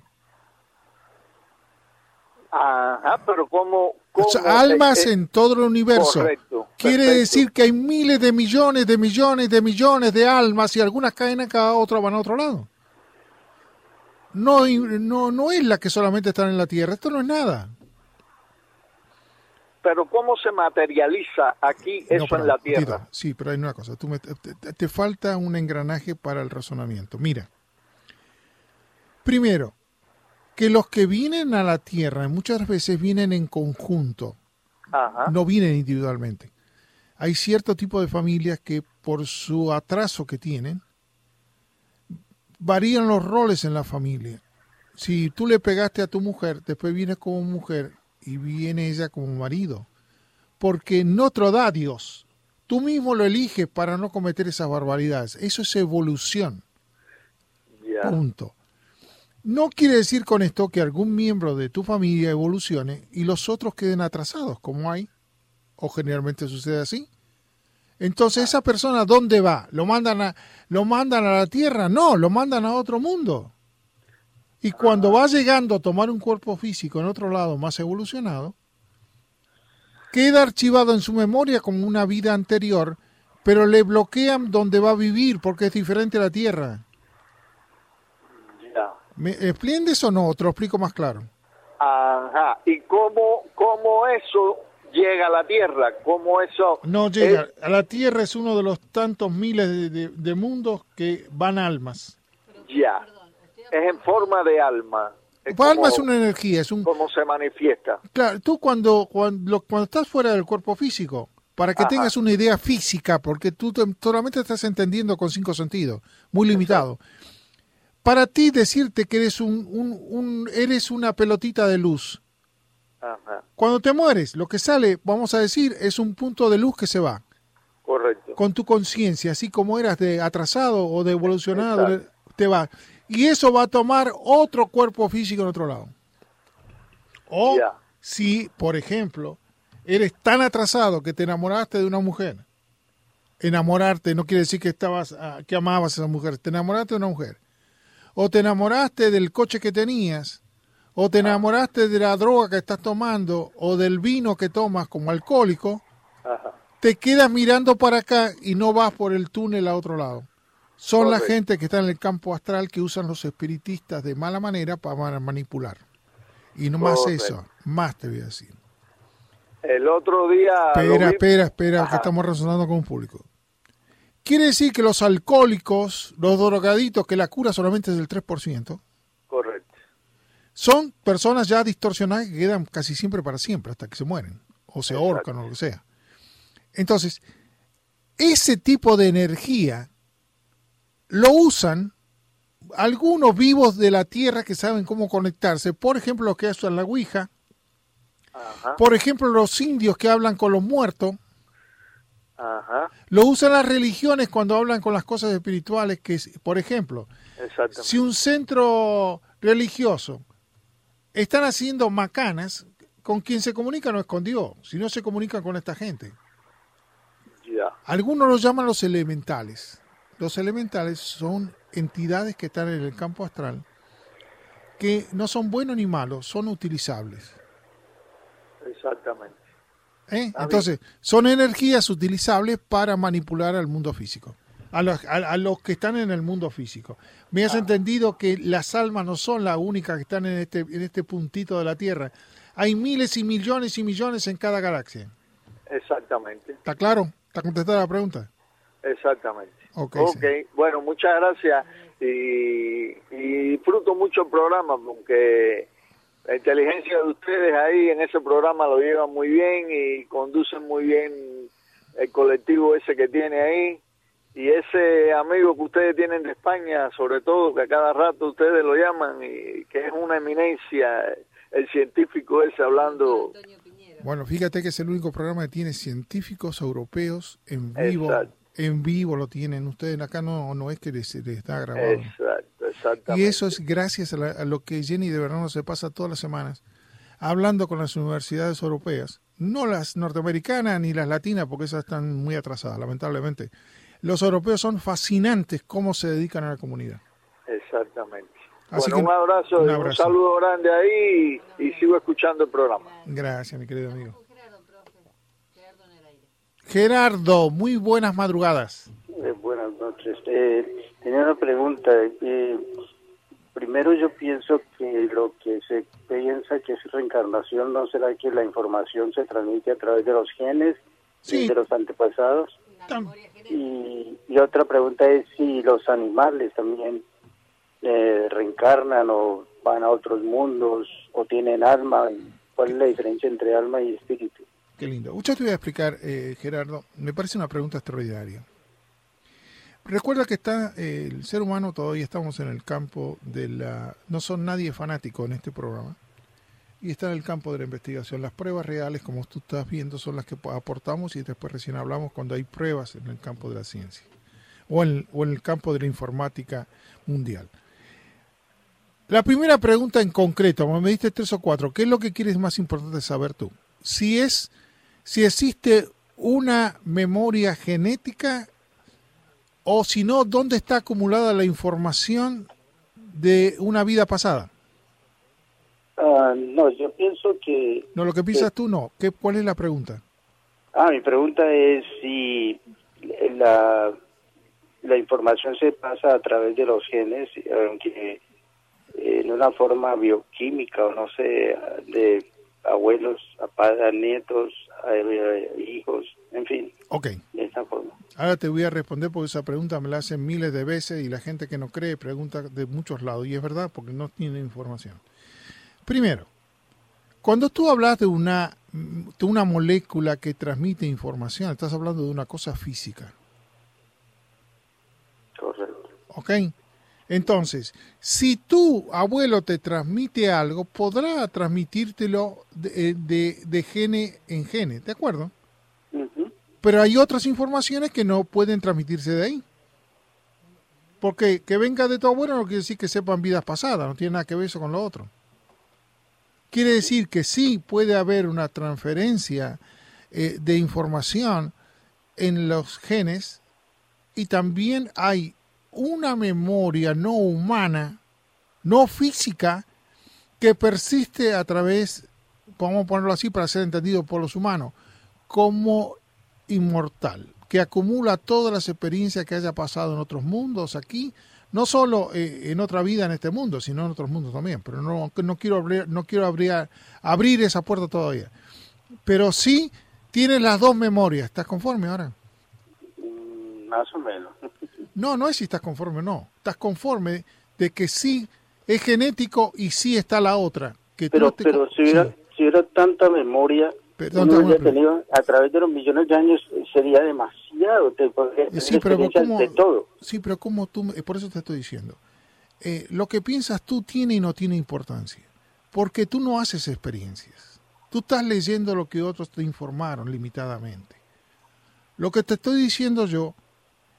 Ajá, pero ¿cómo? O sea, cómo- almas eh, en todo el universo. Correcto. Quiere decir que hay miles de millones de millones de millones de almas y algunas caen acá, otras van a otro lado. No, no, no es la que solamente están en la Tierra. Esto no es nada. Pero ¿cómo se materializa aquí eso No, pero, en la Tito, Tierra? sí, pero hay una cosa. Tú me- te falta un engranaje para el razonamiento. Mira. Primero, que los que vienen a la Tierra muchas veces vienen en conjunto. Ajá. no vienen individualmente. Hay cierto tipo de familias que por su atraso que tienen, varían los roles en la familia. Si tú le pegaste a tu mujer, después vienes como mujer y viene ella como marido. Porque no te lo da Dios. Tú mismo lo eliges para no cometer esas barbaridades. Eso es evolución. Punto. No quiere decir con esto que algún miembro de tu familia evolucione y los otros queden atrasados, como hay, o generalmente sucede así. Entonces, ¿esa persona dónde va? ¿Lo mandan a, lo mandan a la Tierra? No, lo mandan a otro mundo. Y cuando va llegando a tomar un cuerpo físico en otro lado más evolucionado, queda archivado en su memoria como una vida anterior, pero le bloquean donde va a vivir porque es diferente a la Tierra. Ya. ¿Me expliendes o no? Te lo explico más claro. Ajá. ¿Y cómo, cómo eso llega a la Tierra? ¿Cómo eso...? No llega. es- A la Tierra es uno de los tantos miles de, de- de mundos que van almas. ya. Es en forma de alma. Es Pues alma como- es una energía, es un... Cómo se manifiesta. Claro, tú cuando, cuando, cuando estás fuera del cuerpo físico, para que Ajá. tengas una idea física, porque tú te- solamente estás entendiendo con cinco sentidos, muy limitado. Para ti decirte que eres un, un- un- eres una pelotita de luz. Ajá. Cuando te mueres, lo que sale, vamos a decir, es un punto de luz que se va. Correcto. con tu conciencia, así como eras de atrasado o de evolucionado, Exacto. te va. Y eso va a tomar otro cuerpo físico en otro lado. O si, por ejemplo, eres tan atrasado que te enamoraste de una mujer. Enamorarte no quiere decir que estabas ah, que amabas a esa mujer, te enamoraste de una mujer. O te enamoraste del coche que tenías, o te enamoraste de la droga que estás tomando o del vino que tomas como alcohólico Ajá. te quedas mirando para acá y no vas por el túnel a otro lado. Son la gente que está en el campo astral que usan los espiritistas de mala manera para manipular. Y no más eso, más te voy a decir. El otro día... Espera, vi- espera, espera, Ajá. que estamos razonando con un público. Quiere decir que los alcohólicos, los drogaditos, que la cura solamente es del 3%, Correcto. son personas ya distorsionadas que quedan casi siempre para siempre, hasta que se mueren, o se ahorcan o lo que sea. Entonces, ese tipo de energía lo usan algunos vivos de la Tierra que saben cómo conectarse. Por ejemplo, los que usan la Ouija. Ajá, Por ejemplo, los indios que hablan con los muertos. ajá, Lo usan las religiones cuando hablan con las cosas espirituales. Que, por ejemplo, si un centro religioso están haciendo macanas, con quien se comunica no es con Dios, sino se comunican con esta gente. Algunos los llaman los elementales. Los elementales son entidades que están en el campo astral que no son buenos ni malos, son utilizables. exactamente. ¿eh? Ah, Entonces, son energías utilizables para manipular al mundo físico, a los, a, a los que están en el mundo físico. Me Ah. has entendido que las almas no son las únicas que están en este, en este puntito de la Tierra. Hay miles y millones y millones en cada galaxia. Exactamente, ¿Está claro? ¿Está contestada la pregunta? exactamente. Ok, Ok, sí. bueno, muchas gracias y, y disfruto mucho el programa porque la inteligencia de ustedes ahí en ese programa lo llevan muy bien y conducen muy bien el colectivo ese que tiene ahí y ese amigo que ustedes tienen de España, sobre todo que a cada rato ustedes lo llaman y que es una eminencia, el científico ese hablando. Bueno, fíjate que es el único programa que tiene científicos europeos en vivo. Exacto. En vivo lo tienen ustedes. Acá no, no es que les, les está grabado. Exacto, exactamente. Y eso es gracias a, la- a lo que Jenny de Verano se pasa todas las semanas hablando con las universidades europeas, no las norteamericanas ni las latinas, porque esas están muy atrasadas, lamentablemente. Los europeos son fascinantes cómo se dedican a la comunidad. Exactamente. Así bueno, que un abrazo, un y un saludo grande ahí y, y sigo escuchando el programa. Gracias, mi querido amigo. Gerardo, muy buenas madrugadas. Eh, buenas noches. Eh, tenía una pregunta. Eh, primero yo pienso que lo que se piensa que es reencarnación, ¿no será que la información se transmite a través de los genes Sí. de los antepasados? Y, y otra pregunta es si los animales también eh, reencarnan o van a otros mundos o tienen alma. ¿Cuál es la diferencia entre alma y espíritu? Qué lindo. Yo te voy a explicar, eh, Gerardo, me parece una pregunta extraordinaria. Recuerda que está eh, el ser humano, todavía estamos en el campo de la... No son nadie fanático en este programa. Y está en el campo de la investigación. Las pruebas reales, como tú estás viendo, son las que aportamos y después recién hablamos cuando hay pruebas en el campo de la ciencia. O en, o en el campo de la informática mundial. La primera pregunta en concreto, como me diste tres o cuatro, ¿qué es lo que quieres más importante saber tú? Si es, si existe una memoria genética o si no, ¿dónde está acumulada la información de una vida pasada? Ah, no, yo pienso que No, lo que piensas tú no. ¿Qué, ¿Cuál es la pregunta? Ah, mi pregunta es si la, la información se pasa a través de los genes, aunque en una forma bioquímica o no sé, de abuelos a padres, a nietos, eh, hijos, en fin, Ok, de esta forma. ahora te voy a responder porque esa pregunta me la hacen miles de veces y la gente que no cree pregunta de muchos lados y es verdad porque no tiene información. Primero, cuando tú hablas de una, de una molécula que transmite información, estás hablando de una cosa física. Correcto. ¿Ok? Entonces, si tu abuelo te transmite algo, podrá transmitírtelo de, de, de gene en gene, ¿de acuerdo? Pero hay otras informaciones que no pueden transmitirse de ahí. Porque que venga de tu abuelo no quiere decir que sepan vidas pasadas, no tiene nada que ver eso con lo otro. Quiere decir que sí puede haber una transferencia eh, de información en los genes y también hay una memoria no humana, no física, que persiste a través, vamos a ponerlo así para ser entendido por los humanos, como inmortal, que acumula todas las experiencias que haya pasado en otros mundos aquí, no solo eh, en otra vida en este mundo, sino en otros mundos también. Pero no, no quiero abrir, no quiero abrir, abrir esa puerta todavía. Pero sí tienes las dos memorias. ¿Estás conforme ahora? Mm, Más o menos. No, no es si estás conforme o no. Estás conforme de que sí es genético y sí está la otra. Que Pero, no te- pero si hubiera, Sí. si hubiera tanta memoria, Perdón, tenido, a través de los millones de años, sería demasiado te Eh, Sí, pero ¿cómo, de todo. sí, pero como tú, eh, por eso te estoy diciendo, eh, lo que piensas tú tiene y no tiene importancia, porque tú no haces experiencias. Tú estás leyendo lo que otros te informaron limitadamente. Lo que te estoy diciendo yo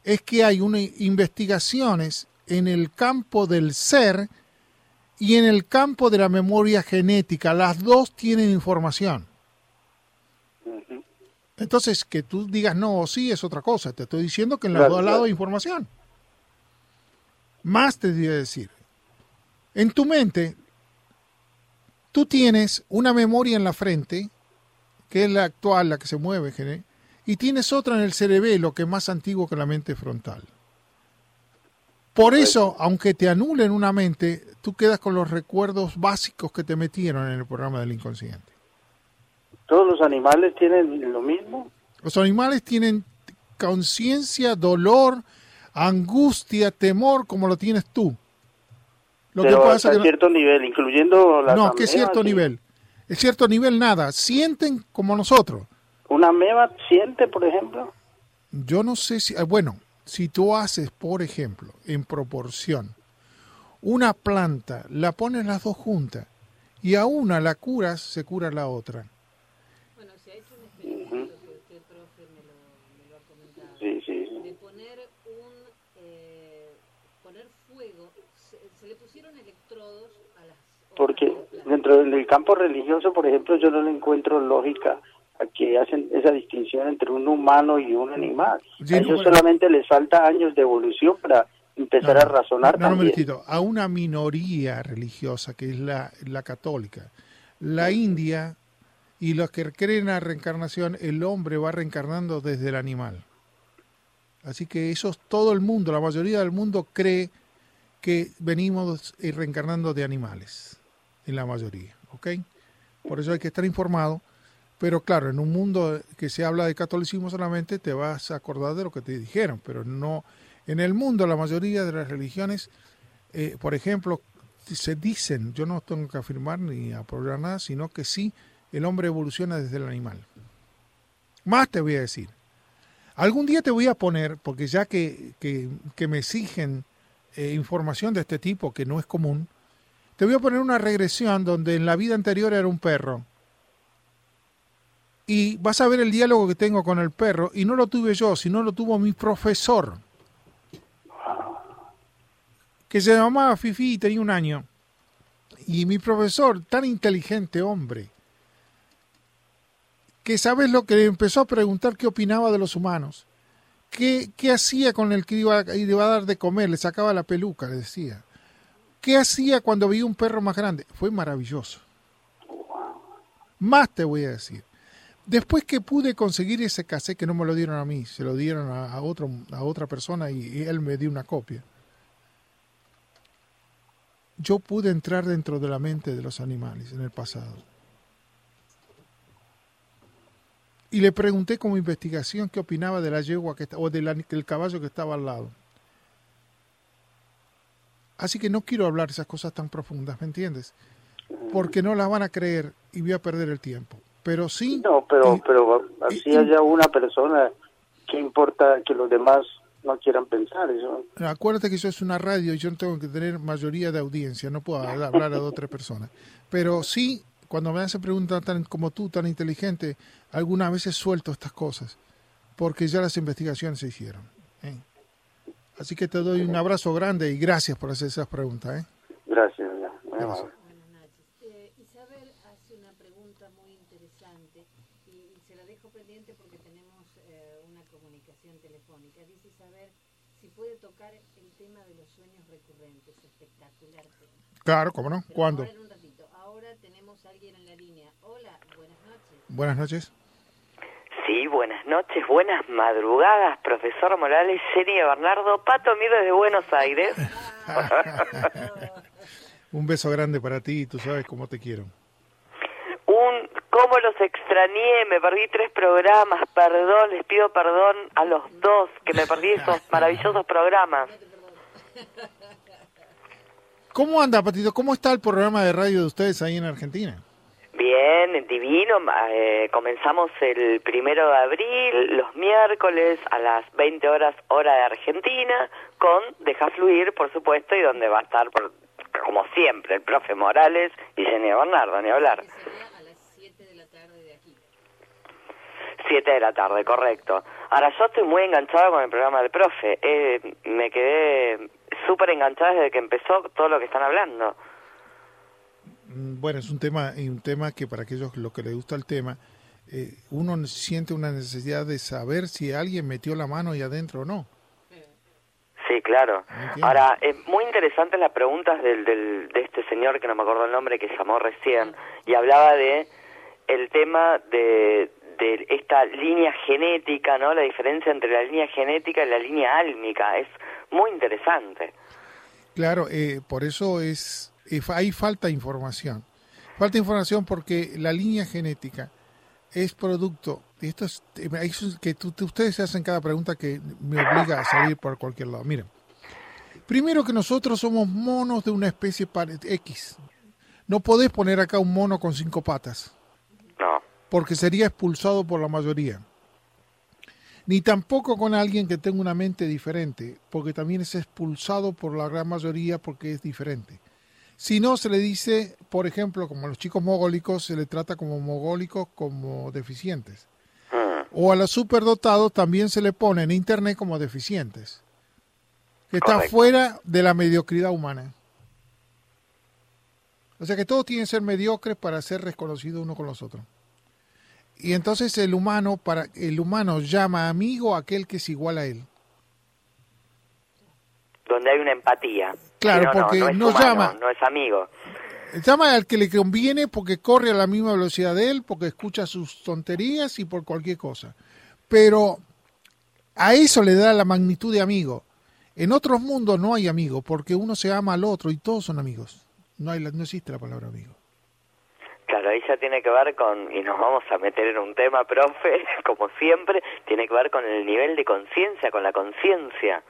es que hay una, investigaciones en el campo del ser y en el campo de la memoria genética. Las dos tienen información. Entonces, que tú digas no o sí es otra cosa. Te estoy diciendo que en los Claro, dos lados hay información. Más te voy a decir. En tu mente, tú tienes una memoria en la frente, que es la actual, la que se mueve, y tienes otra en el cerebelo, que es más antiguo que la mente frontal. Por eso, aunque te anulen una mente, tú quedas con los recuerdos básicos que te metieron en el programa del inconsciente. Todos los animales tienen lo mismo. Los animales tienen conciencia, dolor, angustia, temor, como lo tienes tú. Lo pero que pasa hasta que no- cierto nivel, incluyendo las no, que cierto sí. nivel. En cierto nivel nada. Sienten como nosotros. ¿Una ameba siente, por ejemplo? Yo no sé si, ah, bueno, si tú haces, por ejemplo, en proporción, una planta, la pones las dos juntas y a una la curas, se cura la otra. Bueno, se ha hecho un experimento que usted, profe, me lo, me lo ha comentado. Sí, sí. sí. De poner un. eh, poner fuego. Se, se le pusieron electrodos a las. Porque dentro del campo religioso, por ejemplo, yo no le encuentro lógica a que hacen esa distinción entre un humano y un animal. Sí, a ellos solamente les falta años de evolución para empezar a razonar No, también. momentito. A una minoría religiosa que es la, la católica. La India y los que creen en la reencarnación, el hombre va reencarnando desde el animal. Así que eso es todo el mundo, la mayoría del mundo cree que venimos reencarnando de animales, en la mayoría, ¿ok? Por eso hay que estar informado. Pero claro, en un mundo que se habla de catolicismo solamente te vas a acordar de lo que te dijeron, pero no en el mundo la mayoría de las religiones, eh, por ejemplo, se dicen, yo no tengo que afirmar ni aprobar nada, sino que sí, el hombre evoluciona desde el animal. Más te voy a decir. Algún día te voy a poner, porque ya que, que- me exigen eh, información de este tipo, que no es común, te voy a poner una regresión donde en la vida anterior era un perro. Y vas a ver el diálogo que tengo con el perro, y no lo tuve yo, sino lo tuvo mi profesor, que se llamaba Fifi y tenía un año. Y mi profesor, tan inteligente hombre, que sabes lo que empezó a preguntar qué opinaba de los humanos. ¿Qué, qué hacía con el que iba, iba a dar de comer? Le sacaba la peluca, le decía. ¿Qué hacía cuando veía un perro más grande? Fue maravilloso. Más te voy a decir. Después que pude conseguir ese cassette, que no me lo dieron a mí, se lo dieron a, otro, a otra persona y, él me dio una copia. Yo pude entrar dentro de la mente de los animales en el pasado. Y le pregunté como investigación qué opinaba de la yegua que o del caballo que estaba al lado. Así que no quiero hablar esas cosas tan profundas, ¿me entiendes? Porque no las van a creer y voy a perder el tiempo. Pero sí, No, pero, pero así haya una persona, ¿qué importa que los demás no quieran pensar? Eso acuérdate que eso es una radio y yo no tengo que tener mayoría de audiencia, no puedo hablar a dos o tres personas. Pero sí, cuando me hacen preguntas tan como tú, tan inteligente, algunas veces suelto estas cosas, porque ya las investigaciones se hicieron. ¿eh? Así que te doy un abrazo grande y gracias por hacer esas preguntas. ¿eh? Gracias. Gracias. amable. Buenas noches. Eh, Isabel hace una pregunta muy interesante y, y se la dejo pendiente porque tenemos eh, una comunicación telefónica. Dice Isabel si puede tocar el tema de los sueños recurrentes. Espectacular tema. Claro, ¿cómo no? Pero ¿Cuándo? ahora en un ratito. Ahora tenemos a alguien en la línea. Hola, buenas noches. Buenas noches. Sí, buenas noches, buenas madrugadas, profesor Morales, Seria Bernardo, Pato Mir desde Buenos Aires. Un beso grande para ti tú sabes cómo te quiero. Un cómo los extrañé, me perdí tres programas, perdón, les pido perdón a los dos que me perdí esos maravillosos programas. ¿Cómo anda, Patito? ¿Cómo está el programa de radio de ustedes ahí en Argentina? Bien, divino. Eh, comenzamos el primero de abril, los miércoles a las 20 horas hora de Argentina, con Deja Fluir, por supuesto, y donde va a estar, por, como siempre, el profe Morales y Jenny Bernardo, ni hablar. a las 7 de la tarde de aquí. 7 de la tarde, correcto. Ahora, yo estoy muy enganchado con el programa del profe. Eh, me quedé súper enganchada desde que empezó todo lo que están hablando. Mm, Bueno, es un tema, un tema que para aquellos lo que les gusta el tema, eh, uno siente una necesidad de saber si alguien metió la mano ahí adentro o no. Sí, claro. Ahora, es muy interesante las preguntas del, del, de este señor, que no me acuerdo el nombre, que llamó recién, y hablaba de el tema de, de esta línea genética, ¿no? La diferencia entre la línea genética y la línea álmica. Es muy interesante. Claro, eh, por eso es, eh, hay falta de información. Falta información porque la línea genética es producto, y esto es, eh, que tú- ustedes se hacen cada pregunta que me obliga a salir por cualquier lado. Miren, primero que nosotros somos monos de una especie X. No podés poner acá un mono con cinco patas. Porque sería expulsado por la mayoría. Ni tampoco con alguien que tenga una mente diferente, porque también es expulsado por la gran mayoría porque es diferente. Si no, se le dice, por ejemplo, como a los chicos mogólicos, se le trata como mogólicos como deficientes. O a los superdotados también se le pone en Internet como deficientes. Que está Correcto. fuera de la mediocridad humana. O sea que todos tienen que ser mediocres para ser reconocidos uno con los otros. Y entonces el humano, para, el humano llama amigo a aquel que es igual a él. donde hay una empatía. Claro, no, porque no, es no humano, llama- no es amigo. Llama al que le conviene porque corre a la misma velocidad de él, porque escucha sus tonterías y por cualquier cosa. Pero a eso le da la magnitud de amigo. En otros mundos no hay amigo, porque uno se ama al otro y todos son amigos. No, hay, no existe la palabra amigo. Claro, ahí ya tiene que ver con, y nos vamos a meter en un tema, profe, como siempre, tiene que ver con el nivel de conciencia, con la conciencia.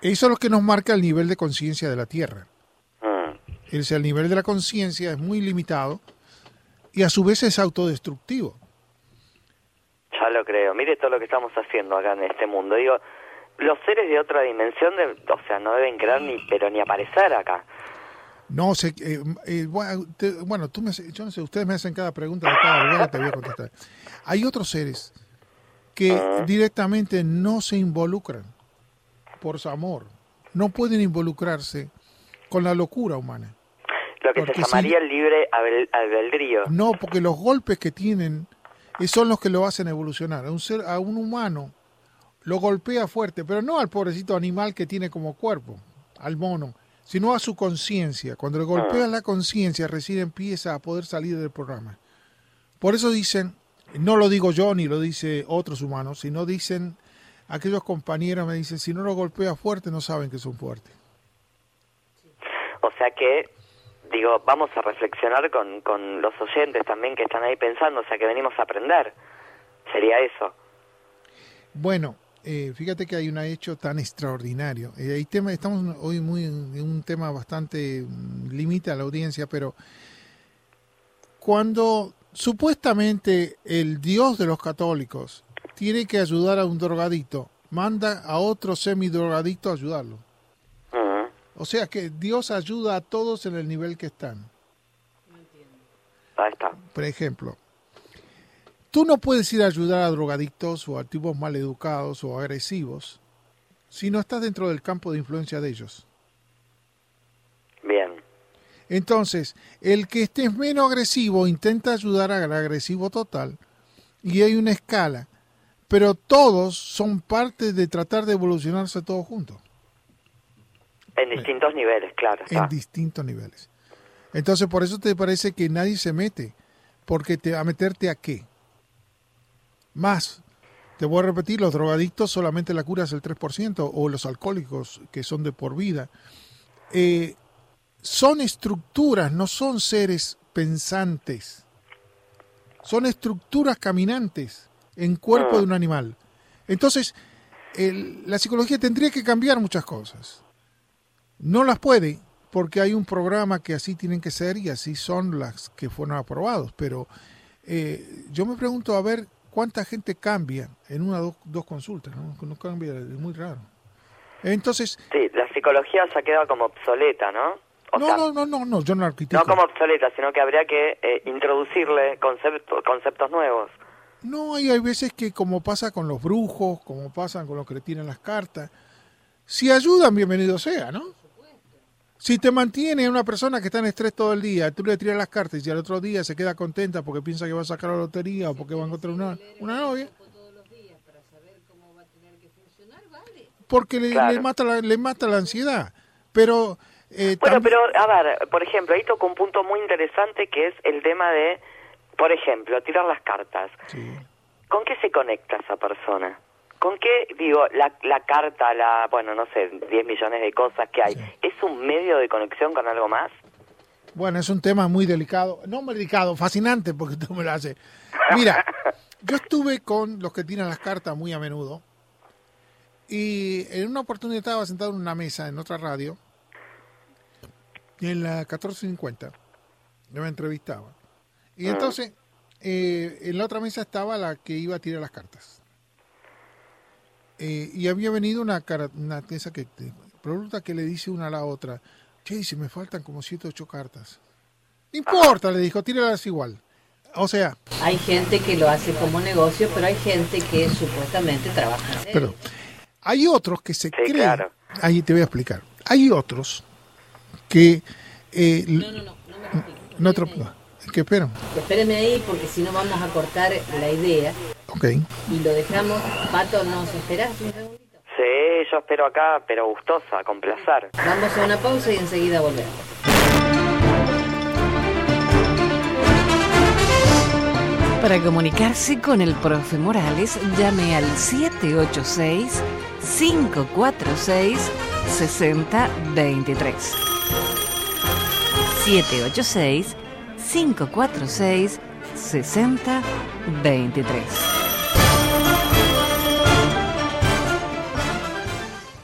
Eso es lo que nos marca el nivel de conciencia de la Tierra. Mm, Es el nivel de la conciencia es muy limitado y a su vez es autodestructivo. ya lo creo. Mire todo lo que estamos haciendo acá en este mundo. Digo, los seres de otra dimensión, de- o sea, no deben querer ni, pero ni aparecer acá. No sé, eh, eh, bueno, tú me, yo no sé, ustedes me hacen cada pregunta de cada lugar te voy a contestar. Hay otros seres que directamente no se involucran por su amor, no pueden involucrarse con la locura humana. Lo que Porque se llamaría el libre albedrío. No, porque los golpes que tienen eh, son los que lo hacen evolucionar. A un ser, a un humano lo golpea fuerte, pero no al pobrecito animal que tiene como cuerpo, al mono, sino a su conciencia. Cuando le golpea la conciencia, recién empieza a poder salir del programa. Por eso dicen, no lo digo yo ni lo dice otros humanos, sino dicen aquellos compañeros me dicen, si no lo golpea fuerte, no saben que son fuertes. O sea que, digo, vamos a reflexionar con, con los oyentes también que están ahí pensando, o sea que venimos a aprender. Sería eso. Bueno, eh, fíjate que hay un hecho tan extraordinario. Eh, hay tema, estamos hoy muy en un tema bastante mm, limita a la audiencia, pero cuando supuestamente el Dios de los católicos tiene que ayudar a un drogadicto, manda a otro semidrogadicto a ayudarlo. O sea que Dios ayuda a todos en el nivel que están. ahí está. Por ejemplo, tú no puedes ir a ayudar a drogadictos o a tipos maleducados o agresivos si no estás dentro del campo de influencia de ellos. Bien. Entonces, el que esté menos agresivo intenta ayudar al agresivo total y hay una escala, pero todos son parte de tratar de evolucionarse todos juntos En distintos niveles, claro. en distintos niveles. Entonces, por eso te parece que nadie se mete, porque te va a meterte a qué? Más, te voy a repetir, los drogadictos solamente la cura es el 3%, o los alcohólicos que son de por vida. Eh, son estructuras, no son seres pensantes. Son estructuras caminantes en cuerpo de un animal. Entonces, el- la psicología tendría que cambiar muchas cosas. No las puede, porque hay un programa que así tienen que ser y así son las que fueron aprobados. Pero eh, yo me pregunto a ver cuánta gente cambia en una o dos, dos consultas, ¿no? No cambia, es muy raro. Entonces, Sí, la psicología se ha quedado como obsoleta, ¿no? O no, sea, no, no, no, no, yo no no arquitecto. como obsoleta, sino que habría que eh, introducirle concepto- conceptos nuevos. No, y hay veces que como pasa con los brujos, como pasa con los que le tiran las cartas, si ayudan, bienvenido sea, ¿no? Si te mantiene una persona que está en estrés todo el día, tú le tiras las cartas y al otro día se queda contenta porque piensa que va a sacar la lotería o porque va a encontrar una, una novia. Porque le, Claro. le mata la, le mata la ansiedad. Pero... eh, Bueno, pero a ver, por ejemplo, ahí toca un punto muy interesante que es el tema de, por ejemplo, tirar las cartas. Sí. ¿Con qué se conecta esa persona? ¿Con qué, digo, la, la carta, la, bueno, no sé, 10 millones de cosas que hay, es un medio de conexión con algo más? Bueno, es un tema muy delicado. No muy delicado, fascinante porque tú me lo haces. Mira, yo estuve con los que tiran las cartas muy a menudo. Y en una oportunidad estaba sentado en una mesa en otra radio. En la 1450. Yo me entrevistaba. Y entonces, eh, en la otra mesa estaba la que iba a tirar las cartas. Eh, y había venido una cara, una de esas que te- pregunta que le dice una a la otra, che, dice, me faltan como siete o ocho cartas. No importa, le dijo, tíralas igual. O sea, Hay gente que lo hace como negocio, pero hay gente que supuestamente trabaja en pero hay otros que se creen, claro. ahí te voy a explicar, hay otros que... eh, No, no, no, no me explico. no te que esperan, Espéreme ahí porque si no vamos a cortar la idea ok. y lo dejamos. Pato, ¿nos esperás un segundito? Sí, yo espero acá, pero gustosa, con placer. Vamos a una pausa y enseguida volvemos. Para comunicarse con el profe Morales, llame al 786-546-6023. 786-546-6023.